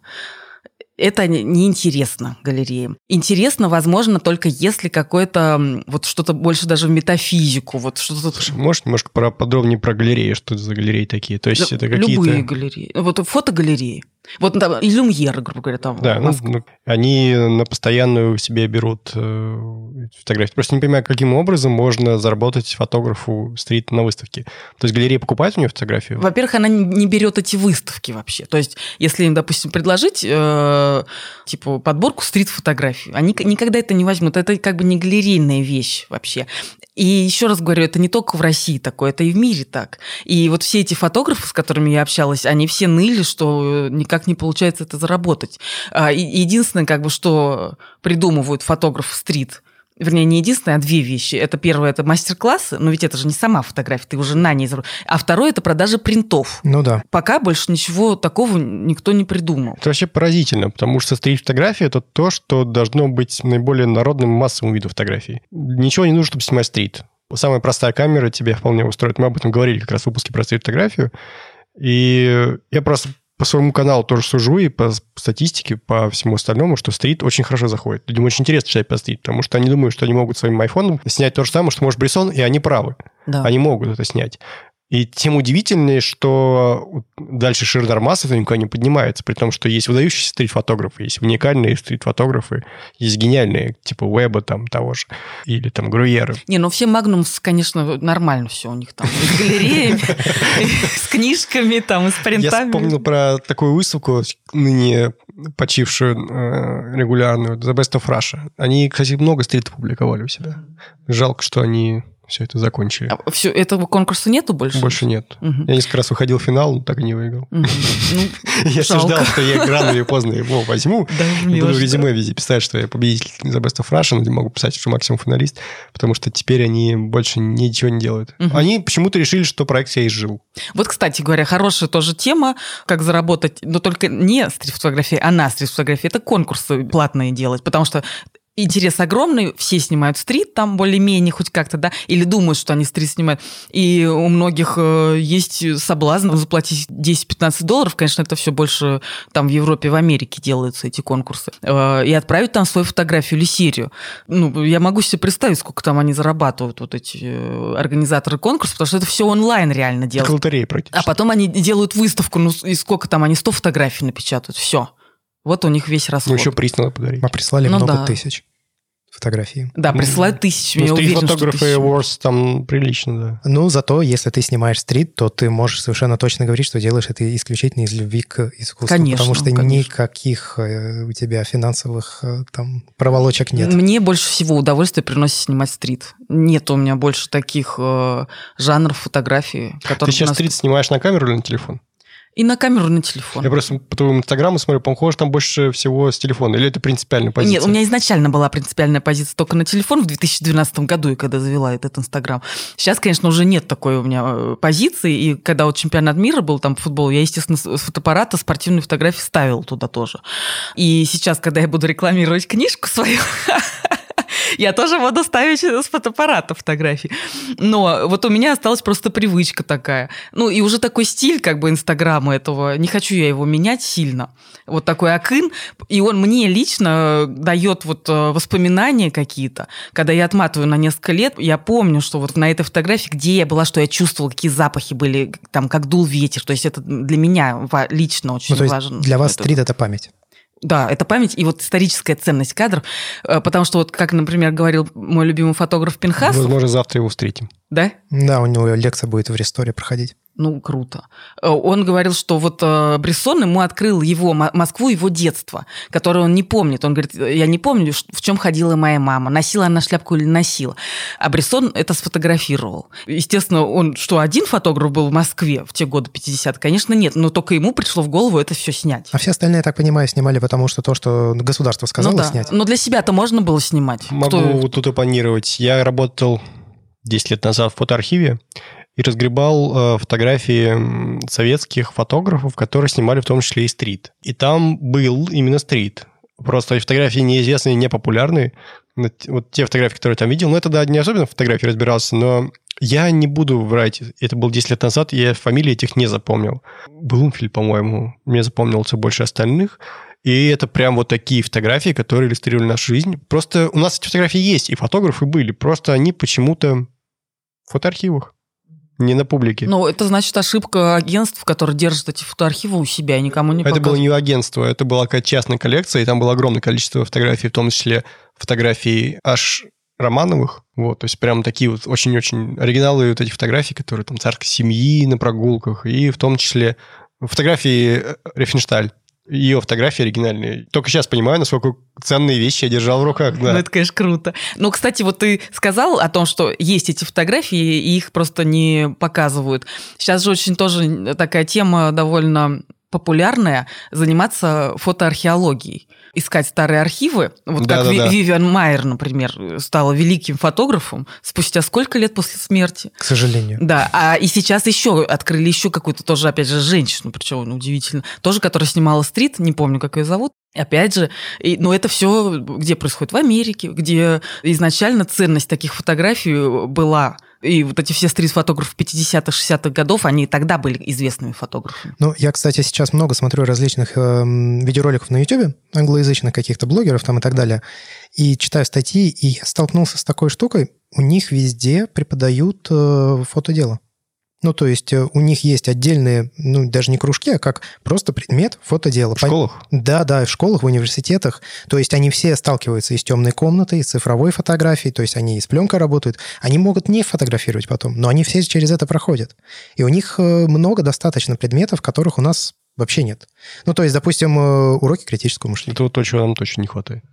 S3: это неинтересно галереям. Интересно, возможно, только если какое-то вот что-то больше даже в метафизику, вот что-то...
S1: Слушай, можешь немножко про, подробнее про галереи, что это за галереи такие? То есть да, это какие-то...
S3: Любые галереи. Вот фотогалереи. Вот там и Люмьер, грубо говоря, там.
S1: Да, ну, ну, они на постоянную себе берут э, фотографии. Просто не понимаю, каким образом можно заработать фотографу стрит на выставке. То есть галерея покупает у нее фотографию?
S3: Во-первых, она не берет эти выставки вообще. То есть, если им, допустим, предложить э, типа подборку стрит-фотографий, они никогда это не возьмут. Это как бы не галерейная вещь вообще. И еще раз говорю, это не только в России такое, это и в мире так. И вот все эти фотографы, с которыми я общалась, они все ныли, что никак не получается это заработать. А, единственное, как бы, что придумывают фотограф стрит – вернее, не единственное, а две вещи. Это первое, это мастер-классы, но ведь это же не сама фотография, ты уже на ней... А второе, это продажа принтов.
S2: Ну да.
S3: Пока больше ничего такого никто не придумал.
S1: Это вообще поразительно, потому что стрит-фотография – это то, что должно быть наиболее народным массовым видом фотографии. Ничего не нужно, чтобы снимать стрит. Самая простая камера тебе вполне устроит. Мы об этом говорили как раз в выпуске про стрит-фотографию. И я просто по своему каналу тоже сужу и по статистике, по всему остальному, что стрит очень хорошо заходит. Людям очень интересно читать по стрит, потому что они думают, что они могут своим айфоном снять то же самое, что может Брисон, и они правы.
S3: Да.
S1: Они могут это снять. И тем удивительнее, что дальше Ширдар Массов никуда не поднимается, при том, что есть выдающиеся стрит-фотографы, есть уникальные стрит-фотографы, есть гениальные, типа Уэба там того же, или там Груеры.
S3: Не, ну все Магнумс, конечно, нормально все у них там, с галереями, с книжками, там, с принтами.
S1: Я вспомнил про такую выставку, ныне почившую э, регулярную, The Best of Russia. Они, кстати, много стрит публиковали у себя. Жалко, что они все это закончили.
S3: А все, этого конкурса нету больше?
S1: Больше нет.
S3: Мгм.
S1: Я несколько раз выходил в финал, но так и не выиграл.
S3: Ну,
S1: Я все ждал, что я рано или поздно его возьму. буду резюме везде писать, что я победитель The Best of Russian, где могу писать, что максимум финалист, потому что теперь они больше ничего не делают. Они почему-то решили, что проект себя изжил.
S3: Вот, кстати говоря, хорошая тоже тема, как заработать, но только не стрит-фотографии, а на стрит-фотографии. Это конкурсы платные делать, потому что интерес огромный, все снимают стрит там более-менее хоть как-то, да, или думают, что они стрит снимают. И у многих э, есть соблазн заплатить 10-15 долларов, конечно, это все больше там в Европе, в Америке делаются эти конкурсы, э, и отправить там свою фотографию или серию. Ну, я могу себе представить, сколько там они зарабатывают, вот эти э, организаторы конкурса, потому что это все онлайн реально
S1: Как
S3: делают.
S1: лотерея практически.
S3: А потом они делают выставку, ну и сколько там, они 100 фотографий напечатают, все. Вот у них весь
S1: Ну,
S3: расход.
S1: еще приз надо подарить.
S2: Мы прислали
S3: Ну
S2: много
S3: да.
S2: тысяч фотографий.
S3: Да, присылают тысячи,
S1: Ну,
S3: я что
S1: стрит-фотографы
S3: тысячи.
S1: Awards там прилично, да.
S2: Ну, зато, если ты снимаешь стрит, то ты можешь совершенно точно говорить, что делаешь это исключительно из любви к искусству.
S3: Конечно,
S2: Потому что
S3: конечно.
S2: никаких э, у тебя финансовых э, там проволочек нет.
S3: Мне больше всего удовольствие приносит снимать стрит. Нет у меня больше таких э, жанров фотографии,
S1: Ты
S3: которые...
S1: сейчас
S3: нас-
S1: стрит снимаешь на камеру или на телефон?
S3: И на камеру, на телефон.
S1: Я просто по твоему инстаграму смотрю, похоже, там больше всего с телефона. Или это принципиальная позиция?
S3: Нет, у меня изначально была принципиальная позиция только на телефон в 2012 году, и когда завела этот Инстаграм. Сейчас, конечно, уже нет такой у меня э, позиции, и когда вот чемпионат мира был там по футболу, я, естественно, с фотоаппарата спортивные фотографии ставила туда тоже. И сейчас, когда я буду рекламировать книжку свою, я тоже буду ставить с фотоаппарата фотографии. Но вот у меня осталась просто привычка такая. Ну, и уже такой стиль как бы Инстаграма этого. Не хочу я его менять сильно. Вот такой акын. И он мне лично дает вот э, воспоминания какие-то. Когда я отматываю на несколько лет, я помню, что вот на этой фотографии, где я была, что я чувствовала, какие запахи были, там, как дул ветер. То есть это для меня лично очень
S2: Ну,
S3: важно.
S2: для вас стрит — это память.
S3: Да, это память и вот историческая ценность кадров, э, потому что вот, как, например, говорил мой любимый фотограф Пинхас,
S1: Возможно, завтра его встретим.
S3: да,
S2: Да, у него лекция будет в ресторе проходить.
S3: Ну, круто. Э, Он говорил, что вот э, Брессон ему открыл его Мо- Москву, его детство, которое он не помнит. Он говорит, я не помню, в чем ходила моя мама, носила она шляпку или носила. А Брессон это сфотографировал. Естественно, он что, один фотограф был в Москве в те годы 50 Конечно, нет, но только ему пришло в голову это все снять.
S2: А все остальные, я так понимаю, снимали потому, что то, что государство сказало
S3: ну да.
S2: снять.
S3: Но для себя-то можно было снимать.
S1: Могу
S3: Кто-
S1: тут оппонировать. Я работал 10 лет назад в фотоархиве и разгребал э, фотографии советских фотографов, которые снимали в том числе и стрит. И там был именно стрит. Просто фотографии неизвестные, непопулярные. Но т- Вот те фотографии, которые я там видел, ну, это, да, не особенно фотографии разбирался, но я не буду врать. Это было 10 лет назад, я фамилии этих не запомнил. Блумфиль, по-моему, мне запомнился больше остальных. И это прям вот такие фотографии, которые иллюстрировали нашу жизнь. Просто у нас эти фотографии есть, и фотографы были. Просто они почему-то в фотоархивах, не на публике.
S3: Ну, это значит ошибка агентств, которые держат эти фотоархивы у себя и никому не
S1: это было
S3: показывают.
S1: не агентство, это была какая-то частная коллекция, и там было огромное количество фотографий, в том числе фотографий аж Романовых, вот, то есть прям такие вот очень-очень оригиналы вот эти фотографии, которые там царской семьи на прогулках, и в том числе фотографии э, Рефеншталь, ее фотографии оригинальные. Только сейчас понимаю, насколько ценные вещи я держал в руках, да.
S3: Ну, это, конечно, круто. Ну, кстати, вот ты сказал о том, что есть эти фотографии, и их просто не показывают. Сейчас же очень тоже такая тема довольно популярная заниматься фотоархеологией. Искать старые архивы. Вот как
S1: Да-да-да.
S3: Ви- Вивиан Майер, например, стала великим фотографом спустя сколько лет после смерти?
S2: К сожалению.
S3: Да, а и сейчас еще открыли еще какую-то тоже, опять же, женщину, причем ну, удивительно, тоже, которая снимала стрит, не помню, как ее зовут. Опять же, и, но это все где происходит? В Америке, где изначально ценность таких фотографий была. И вот эти все стрит-фотографы 50-х, 60-х годов, они и тогда были известными фотографами.
S2: Ну, я, кстати, сейчас много смотрю различных эм, видеороликов на YouTube, англоязычных каких-то блогеров там и так далее, и читаю статьи, и я столкнулся с такой штукой. У них везде преподают э, фотодело. Ну, то есть э, у них есть отдельные, ну, даже не кружки, а как просто предмет фотодела.
S1: В школах?
S2: Да, да, в школах, в университетах. То есть они все сталкиваются и с темной комнатой, и с цифровой фотографией, то есть они и с пленкой работают. Они могут не фотографировать потом, но они все через это проходят. И у них э, много достаточно предметов, которых у нас вообще нет. Ну, то есть, допустим, э, уроки критического мышления.
S1: Это вот то, чего нам точно не хватает.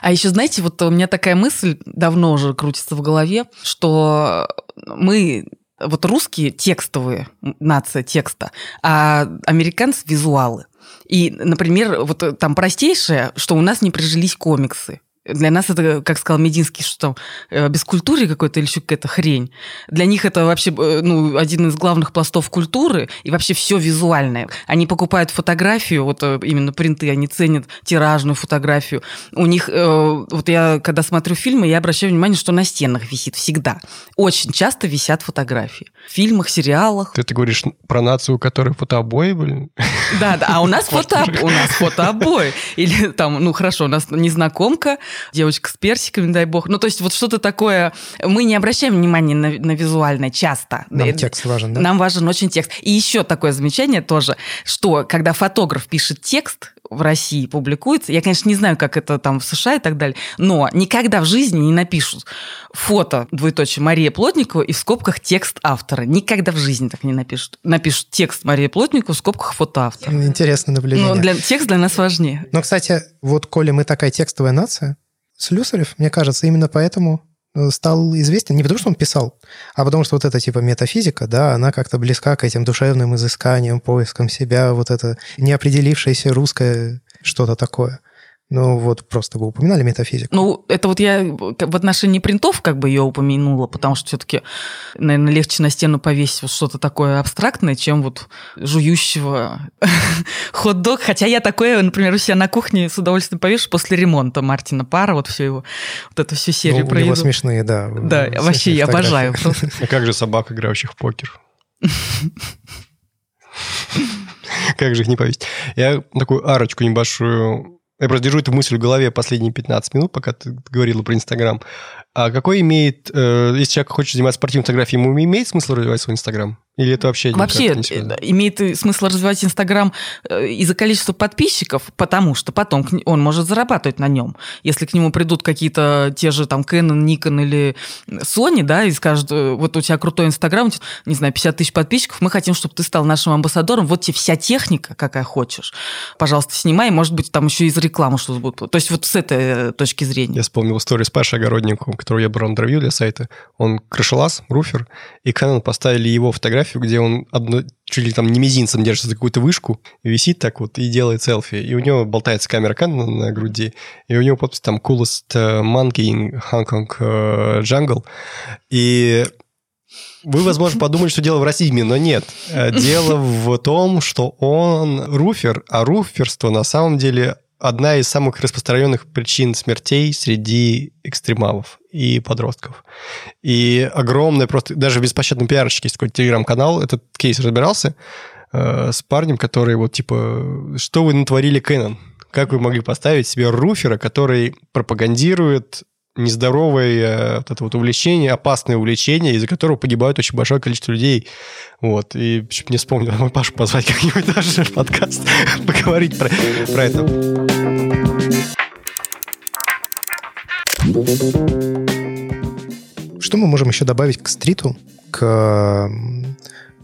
S3: А еще, знаете, вот у меня такая мысль давно уже крутится в голове, что мы вот русские текстовые, нация текста, а американцы визуалы. И, например, вот там простейшее, что у нас не прижились комиксы. Для нас это, как сказал Мединский, что там э, бескультурье какое-то или еще какая-то хрень. Для них это вообще э, ну, один из главных пластов культуры и вообще все визуальное. Они покупают фотографию, вот э, именно принты, они ценят тиражную фотографию. У них, вот я когда смотрю фильмы, я обращаю внимание, что на стенах висит всегда. Очень часто висят фотографии. В фильмах, сериалах.
S1: Ты, ты говоришь про нацию, у которой фотообои были?
S3: Да, да, а у нас фото, у нас фотообои. Или там, ну хорошо, у нас незнакомка, девочка с персиками, дай бог. Ну, то есть вот что-то такое... Мы не обращаем внимания на, на визуальное часто.
S2: Нам э, текст важен, да?
S3: Нам важен очень текст. И еще такое замечание тоже, что когда фотограф пишет текст, в России публикуется, я, конечно, не знаю, как это там в США и так далее, но никогда в жизни не напишут фото, двоеточие, Мария Плотникова и в скобках текст автора. Никогда в жизни так не напишут. Напишут текст Мария Плотникова в скобках фото автора.
S2: Интересное наблюдение.
S3: Но для, текст для нас важнее.
S2: Но, кстати, вот коли мы такая текстовая нация, Слюсарев, мне кажется, именно поэтому стал известен не потому, что он писал, а потому что вот эта типа метафизика, да, она как-то близка к этим душевным изысканиям, поискам себя, вот это неопределившееся русское что-то такое. Ну, вот просто вы упоминали метафизику.
S3: Ну, это вот я в отношении принтов как бы ее упомянула, потому что все-таки, наверное, легче на стену повесить вот что-то такое абстрактное, чем вот жующего хот-дог. Хотя я такое, например, у себя на кухне с удовольствием повешу после ремонта Мартина Пара, вот все его, вот эту всю серию
S2: ну,
S3: про
S2: у него смешные, да.
S3: Да, вообще я обожаю.
S1: А как же собак, играющих в покер? Как же их не повесить? Я такую арочку небольшую я просто держу эту мысль в голове последние 15 минут, пока ты говорила про Инстаграм. А какой имеет, э, если человек хочет заниматься спортивной фотографией, ему имеет смысл развивать свой Инстаграм? Или это вообще
S3: Вообще э, имеет смысл развивать Инстаграм э, из-за количества подписчиков, потому что потом он может зарабатывать на нем. Если к нему придут какие-то те же там Canon, Nikon или Sony, да, и скажут, вот у тебя крутой Инстаграм, не знаю, 50 тысяч подписчиков, мы хотим, чтобы ты стал нашим амбассадором, вот тебе вся техника, какая хочешь. Пожалуйста, снимай, может быть, там еще из рекламы что-то будет. То есть вот с этой точки зрения.
S1: Я вспомнил историю с Пашей Огородником, которого я брал интервью для сайта. Он крышелаз, руфер, и Canon поставили его фотографию, где он одно, чуть ли там не мизинцем держится за какую-то вышку, висит так вот и делает селфи. И у него болтается камера Canon на груди, и у него подпись там «Coolest э, monkey in Hong Kong э, jungle». И вы, возможно, подумали, что дело в расизме, но нет. Э, дело в том, что он руфер, а руферство на самом деле одна из самых распространенных причин смертей среди экстремалов и подростков. И огромное просто, даже в беспощадном пиарщике есть какой-то телеграм-канал, этот кейс разбирался э, с парнем, который вот типа, что вы натворили Кэнон? Как вы могли поставить себе руфера, который пропагандирует нездоровое вот это вот увлечение, опасное увлечение, из-за которого погибает очень большое количество людей. Вот. И чуть не вспомнил, Пашу позвать как-нибудь даже в подкаст, поговорить про, про это.
S2: Что мы можем еще добавить к стриту, к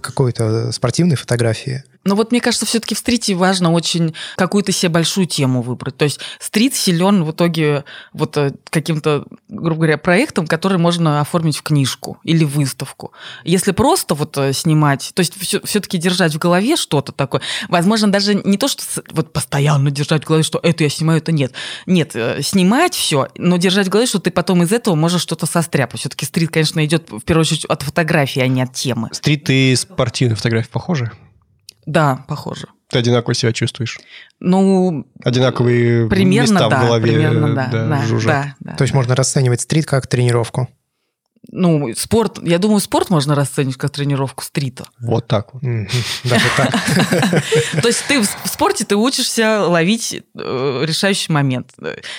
S2: какой-то спортивной фотографии?
S3: Но вот мне кажется, все-таки в стрите важно очень какую-то себе большую тему выбрать. То есть стрит силен в итоге вот э, каким-то, грубо говоря, проектом, который можно оформить в книжку или выставку. Если просто вот э, снимать, то есть все-таки держать в голове что-то такое, возможно, даже не то, что вот постоянно держать в голове, что это я снимаю, это нет. Нет, э, снимать все, но держать в голове, что ты потом из этого можешь что-то состряпать. Все-таки стрит, конечно, идет в первую очередь от фотографии, а не от темы.
S1: Стрит и спортивные фотографии похожи?
S3: Да, похоже.
S1: Ты одинаково себя чувствуешь?
S3: Ну,
S1: Одинаковые
S3: примерно,
S1: места
S3: да,
S1: в голове
S3: примерно, да,
S1: да,
S3: да,
S1: жужжат.
S3: да, да,
S2: То есть
S3: да.
S2: можно расценивать стрит как тренировку?
S3: Ну, спорт, я думаю, спорт можно расценивать как тренировку стрита.
S1: Вот так вот.
S2: Даже так.
S3: То есть ты в спорте ты учишься ловить э, решающий момент.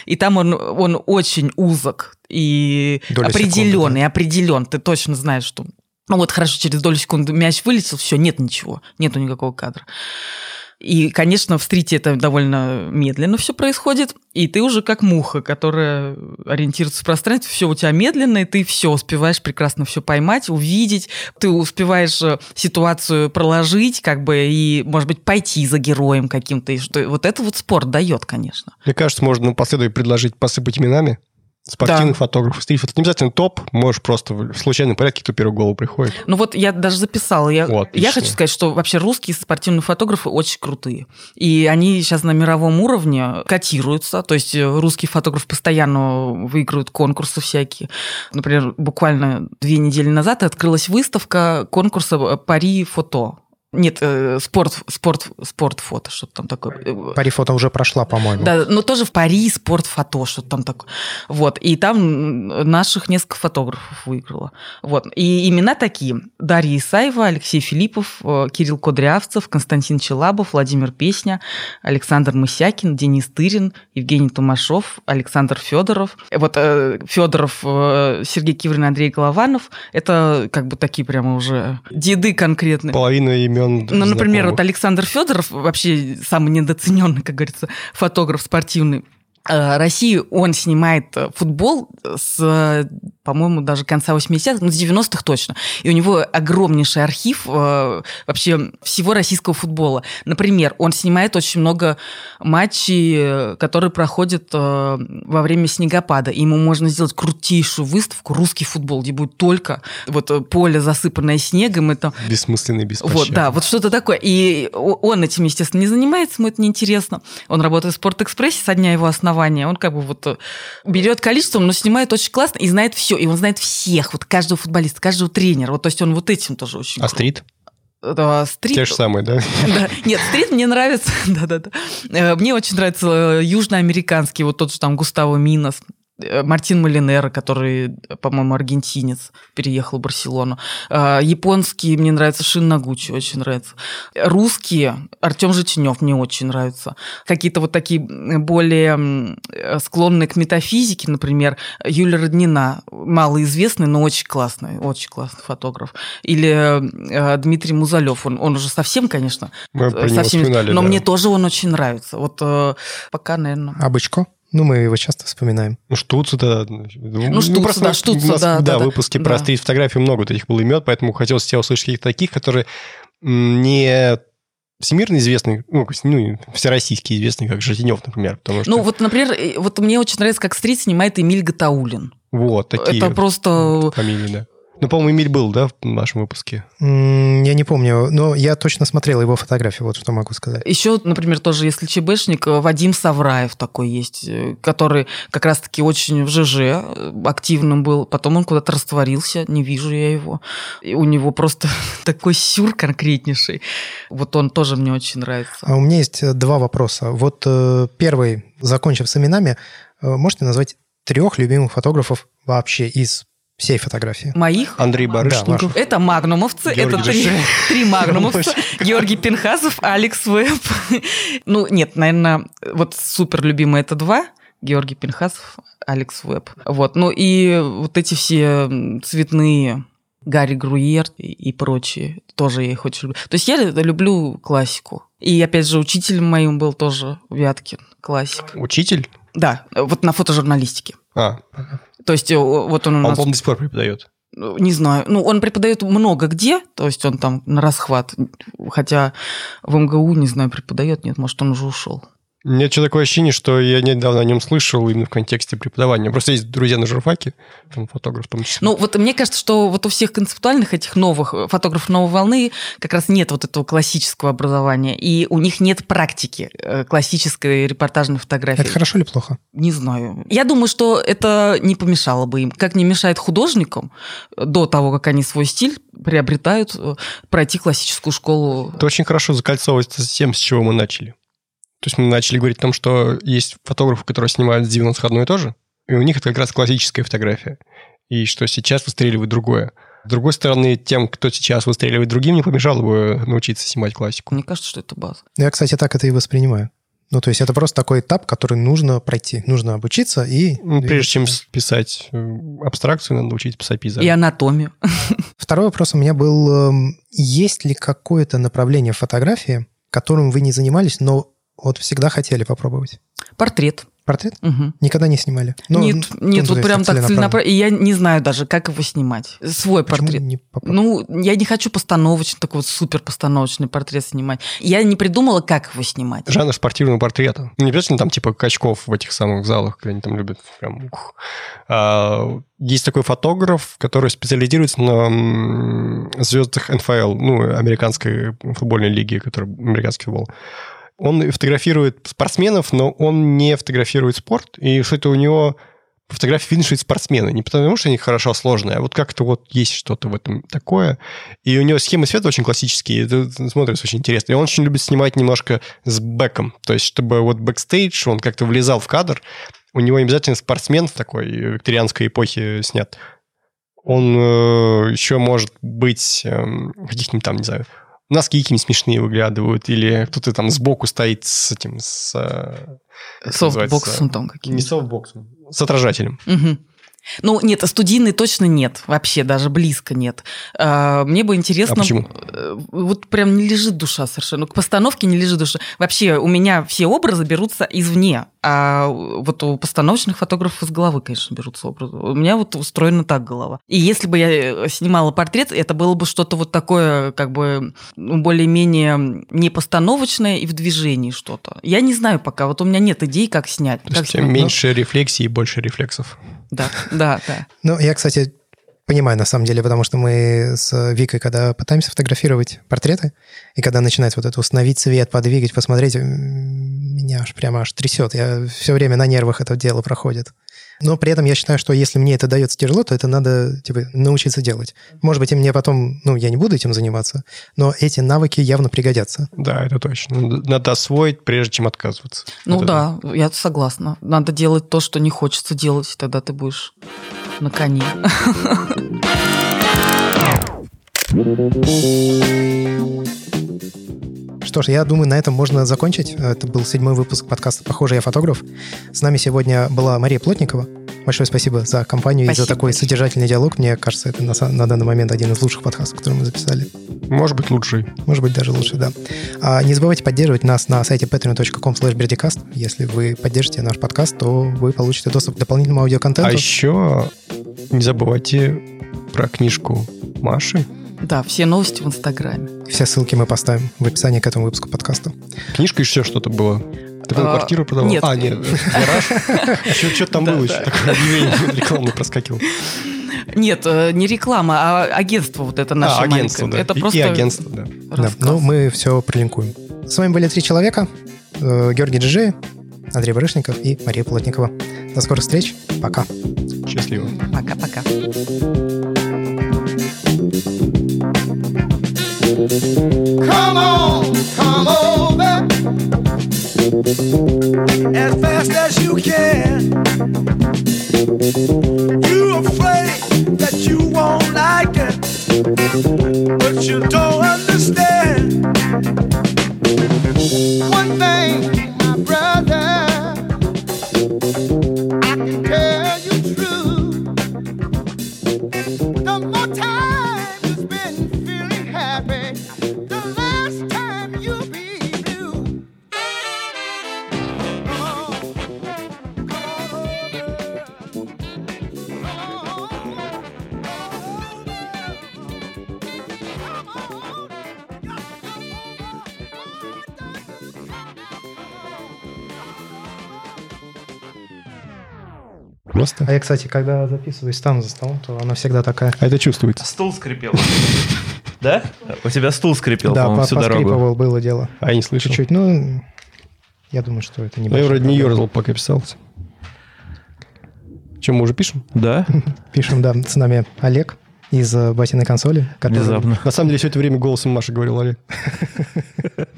S3: И там он, он очень узок и определенный, определен. Ты точно знаешь, что ну вот хорошо, через долю секунды мяч вылетел, все, нет ничего, нету никакого кадра. И, конечно, в стрите это довольно медленно все происходит, и ты уже как муха, которая ориентируется в пространстве, все у тебя медленно, и ты все успеваешь прекрасно все поймать, увидеть, ты успеваешь э, ситуацию проложить, как бы, и, может быть, пойти за героем каким-то. И что, вот это вот спорт дает, конечно.
S1: Мне кажется, можно напоследок предложить посыпать именами спортивных да. фотографов, стрит-фото. Не обязательно топ, можешь просто в случайном порядке, кто первый в голову приходит.
S3: Ну вот я даже записала. Я, О, я хочу сказать, что вообще русские спортивные фотографы очень крутые. И они сейчас на мировом уровне котируются. То есть русский фотограф постоянно выигрывает конкурсы всякие. Например, буквально две недели назад открылась выставка конкурса «Пари фото». Нет, э, спорт, спорт, спорт фото, что-то там такое.
S2: Пари фото уже прошла, по-моему.
S3: Да, но тоже в Пари спорт фото, что-то там такое. Вот, и там наших несколько фотографов выиграло. Вот, и имена такие. Дарья Исаева, Алексей Филиппов, э, Кирилл Кудрявцев, Константин Челабов, Владимир Песня, Александр Мысякин, Денис Тырин, Евгений Тумашов, Александр Федоров. Вот э, Федоров, Сергей Киврин, Андрей Голованов. Это как бы такие прямо уже деды конкретные.
S1: Половина имен имен.
S3: Ну, например, вот Александр Федоров, вообще самый недооцененный, как говорится, фотограф спортивный, России он снимает э, футбол с, по-моему, даже конца 80-х, ну, с 90-х точно. И у него огромнейший архив э, вообще всего российского футбола. Например, он снимает очень много матчей, которые проходят во время снегопада. И ему можно сделать крутейшую выставку «Русский футбол», где будет только вот поле, засыпанное снегом. Это...
S1: Бессмысленный, беспощадный.
S3: Вот, да, вот что-то такое. И он этим, естественно, не занимается, ему это неинтересно. Он работает в «Спортэкспрессе» со дня его основания основания. Он как бы вот э, берет количеством, но снимает очень классно и знает все. И он знает всех, вот каждого футболиста, каждого тренера. Вот, то есть он вот этим тоже очень...
S1: А стрит?
S3: Да, стрит...
S1: Те же самые, да?
S3: да? Нет, стрит мне нравится, да-да-да. Э, мне очень нравится э, южноамериканский, вот тот же там Густаво Минос. Э, Мартин Малинер, который, по-моему, аргентинец, переехал в Барселону. А, японский мне нравится Шин Нагучи, очень нравится. Русские Артем Житинев мне очень нравится. Какие-то вот такие более склонные к метафизике, например, Юлия Роднина, малоизвестный, но очень классный, очень классный фотограф. Или э, Дмитрий Музалев, он, он уже совсем, конечно,
S1: Мы совсем, но
S3: да. мне тоже он очень нравится. Вот э, пока, наверное.
S2: А Бычко? Ну, мы его часто вспоминаем.
S1: Ну, Штуцу, да.
S3: Ну, ну Штуцу, просто да, Штуцу, у нас, да.
S1: Да,
S3: да
S1: выпуски
S3: да.
S1: про стрит-фотографии много таких было имен, поэтому хотелось тебя услышать каких-то таких, которые не всемирно известный, ну, ну, всероссийский известный, как Житинев, например. Потому что...
S3: Ну, вот, например, вот мне очень нравится, как стрит снимает Эмиль Гатаулин.
S1: Вот, такие
S3: Это просто...
S1: фамилии, да. Ну, по-моему, Эмиль был, да, в нашем выпуске?
S2: Я не помню, но я точно смотрел его фотографии, вот что могу сказать.
S3: Еще, например, тоже, если ЧБшник, э, Вадим Савраев такой есть, э, который как раз-таки очень в ЖЖ э, активным был. Потом он куда-то растворился, не вижу я его. И у него просто такой сюр конкретнейший. Вот он тоже мне очень нравится.
S2: А у меня есть два вопроса. Вот первый, закончив с именами, можете назвать трех любимых фотографов вообще из всей фотографии.
S3: Моих?
S1: Андрей Барышников.
S3: Да, это магнумовцы, Георгий это три, три магнумовца. Георгий Пинхасов, Алекс Веб. ну, нет, наверное, вот супер любимые это два. Георгий Пинхасов, Алекс Веб. Вот, ну и вот эти все цветные Гарри Груер и прочие, тоже я их очень люблю. То есть я люблю классику. И опять же, учителем моим был тоже Вяткин, классик.
S1: Учитель?
S3: Да, вот на фотожурналистике.
S1: А,
S3: то есть вот он у нас...
S1: Он, до сих пор преподает?
S3: Ну, не знаю. Ну, он преподает много где, то есть он там на расхват. Хотя в МГУ, не знаю, преподает, нет, может, он уже ушел.
S1: У меня что такое ощущение, что я недавно о нем слышал именно в контексте преподавания. Просто есть друзья на журфаке, там фотограф в том числе.
S3: Ну, вот мне кажется, что вот у всех концептуальных этих новых фотографов новой волны как раз нет вот этого классического образования, и у них нет практики э, классической репортажной фотографии.
S2: Это хорошо или плохо?
S3: Не знаю. Я думаю, что это не помешало бы им. Как не мешает художникам до того, как они свой стиль приобретают, э, пройти классическую школу.
S1: Это очень хорошо закольцовывается с тем, с чего мы начали. То есть мы начали говорить о том, что есть фотографы, которые снимают с 90-х одно и то же, и у них это как раз классическая фотография. И что сейчас выстреливает другое. С другой стороны, тем, кто сейчас выстреливает другим, не помешало бы научиться снимать классику.
S3: Мне кажется, что это база.
S2: Я, кстати, так это и воспринимаю. Ну, то есть это просто такой этап, который нужно пройти. Нужно обучиться и...
S1: Ну, прежде чем писать э, абстракцию, надо учить писать пейзаж.
S3: И анатомию.
S2: Второй вопрос у меня был, эм, есть ли какое-то направление фотографии, которым вы не занимались, но вот всегда хотели попробовать?
S3: Портрет.
S2: Портрет?
S3: Мгм.
S2: Никогда не снимали? Ну,
S3: нет,
S2: ну,
S3: нет,
S2: то
S3: вот прям так
S2: целенаправленно.
S3: И я не знаю даже, как его снимать. Свой
S2: Почему
S3: портрет.
S2: не
S3: Ну, я не хочу постановочный, такой вот супер постановочный портрет снимать. Я не придумала, как его снимать.
S1: Жанр спортивного портрета. Ну, не обязательно там типа качков в этих самых залах, где они там любят прям... ух. А, есть такой фотограф, который специализируется на звездах НФЛ, ну, американской футбольной лиги, который американский футбол. Он фотографирует спортсменов, но он не фотографирует спорт, и что это у него фотографии видно, спортсмены. Не потому, что они хорошо сложенные, а вот как-то вот есть что-то в этом такое. И у него схемы света очень классические, это смотрится очень интересно. И он очень любит снимать немножко с бэком, то есть чтобы вот бэкстейдж, он как-то влезал в кадр, у него не обязательно спортсмен в такой викторианской эпохе снят. Он э, еще может быть эм, каких-нибудь там, не знаю, носки какие-нибудь смешные выглядывают, или кто-то там сбоку стоит с этим, с... э?
S3: Софтбоксом там
S1: Не
S3: какие-то.
S1: софтбоксом, с отражателем.
S3: Мгм. Ну, нет, а студийный точно нет. Вообще, даже близко нет. А, Мне бы интересно...
S1: А почему?
S3: э, Вот прям не лежит душа совершенно. К постановке не лежит душа. Вообще, у меня все образы берутся извне. А вот у постановочных фотографов из головы, конечно, берутся образы. У меня вот устроена так голова. И если бы я э, снимала портрет, это было бы что-то вот такое, как бы, ну, более-менее не постановочное и в движении что-то. Я не знаю пока. Вот у меня нет идей, как снять.
S1: То
S3: как
S1: есть
S3: снять.
S1: меньше рефлексии и больше рефлексов.
S3: Да, да, да.
S2: Ну, я, кстати, понимаю на самом деле, потому что мы с Викой, когда пытаемся фотографировать портреты, и когда начинает вот это установить цвет, подвигать, посмотреть, меня аж прямо аж трясет. Я все время на нервах это дело проходит. Но при этом я считаю, что если мне это дается тяжело, то это надо типа, научиться делать. Может быть, и мне потом, ну, я не буду этим заниматься, но эти навыки явно пригодятся.
S1: Да, это точно. Надо- освоить, прежде чем отказываться.
S3: Ну
S1: это.
S3: да, я согласна. Надо делать то, что не хочется делать, тогда ты будешь на коне.
S2: Что ж, я думаю, на этом можно закончить. Это был седьмой выпуск подкаста «Похоже, я фотограф». С нами сегодня была Мария Плотникова. Большое спасибо за компанию и за
S3: Спасибо
S2: такой содержательный диалог. Мне кажется, это на, на данный момент один из лучших подкастов, который мы записали.
S1: Может быть, лучший.
S2: Может быть, даже лучше, да. А не забывайте поддерживать нас на сайте patreon.com slash Если вы поддержите наш подкаст, то вы получите доступ к дополнительному аудиоконтенту.
S1: А еще не забывайте про книжку Маши.
S3: Да, все новости в Инстаграме.
S2: Все ссылки мы поставим в описании к этому выпуску подкаста.
S1: Книжка еще что-то было. Ты
S3: А,
S1: квартиру продавал?
S3: нет.
S1: А, нет, гараж. Еще что-то там было, еще такое объявление рекламное проскакивало.
S3: Нет, э, не реклама, а агентство вот это наше
S1: А, агентство,
S3: маленькое.
S1: да.
S3: Это
S1: И-
S3: просто
S1: И агентство, да.
S2: Да, ну, мы все прилинкуем. С вами были три человека. Э, Георгий Джиджи, Андрей Барышников и Мария Плотникова. До скорых встреч. Пока.
S1: Счастливо.
S3: Пока-пока.
S4: Come on, come over as fast as you can. You afraid that you won't like it, but you don't understand. One thing, my brother,
S1: Просто.
S2: А я, кстати, когда записываюсь там за столом, то она всегда такая.
S1: А это чувствуется.
S5: Стул скрипел. Да? У тебя стул скрипел,
S2: да,
S5: всю дорогу.
S2: поскрипывал, было дело.
S1: А я не слышал.
S2: Чуть-чуть. Ну, я думаю, что это не
S1: я вроде не ерзал, пока писался. Чем мы уже пишем?
S5: Да?
S2: Пишем, да, с нами Олег из э, батиной консоли. который-
S5: Внезапно.
S1: На самом деле, все это время голосом Маши говорил Олег.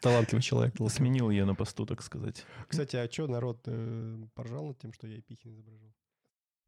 S1: Талантливый человек.
S5: Сменил ее на посту, так сказать.
S1: Кстати, а что народ э, поржал над тем, что я Епихин изображал?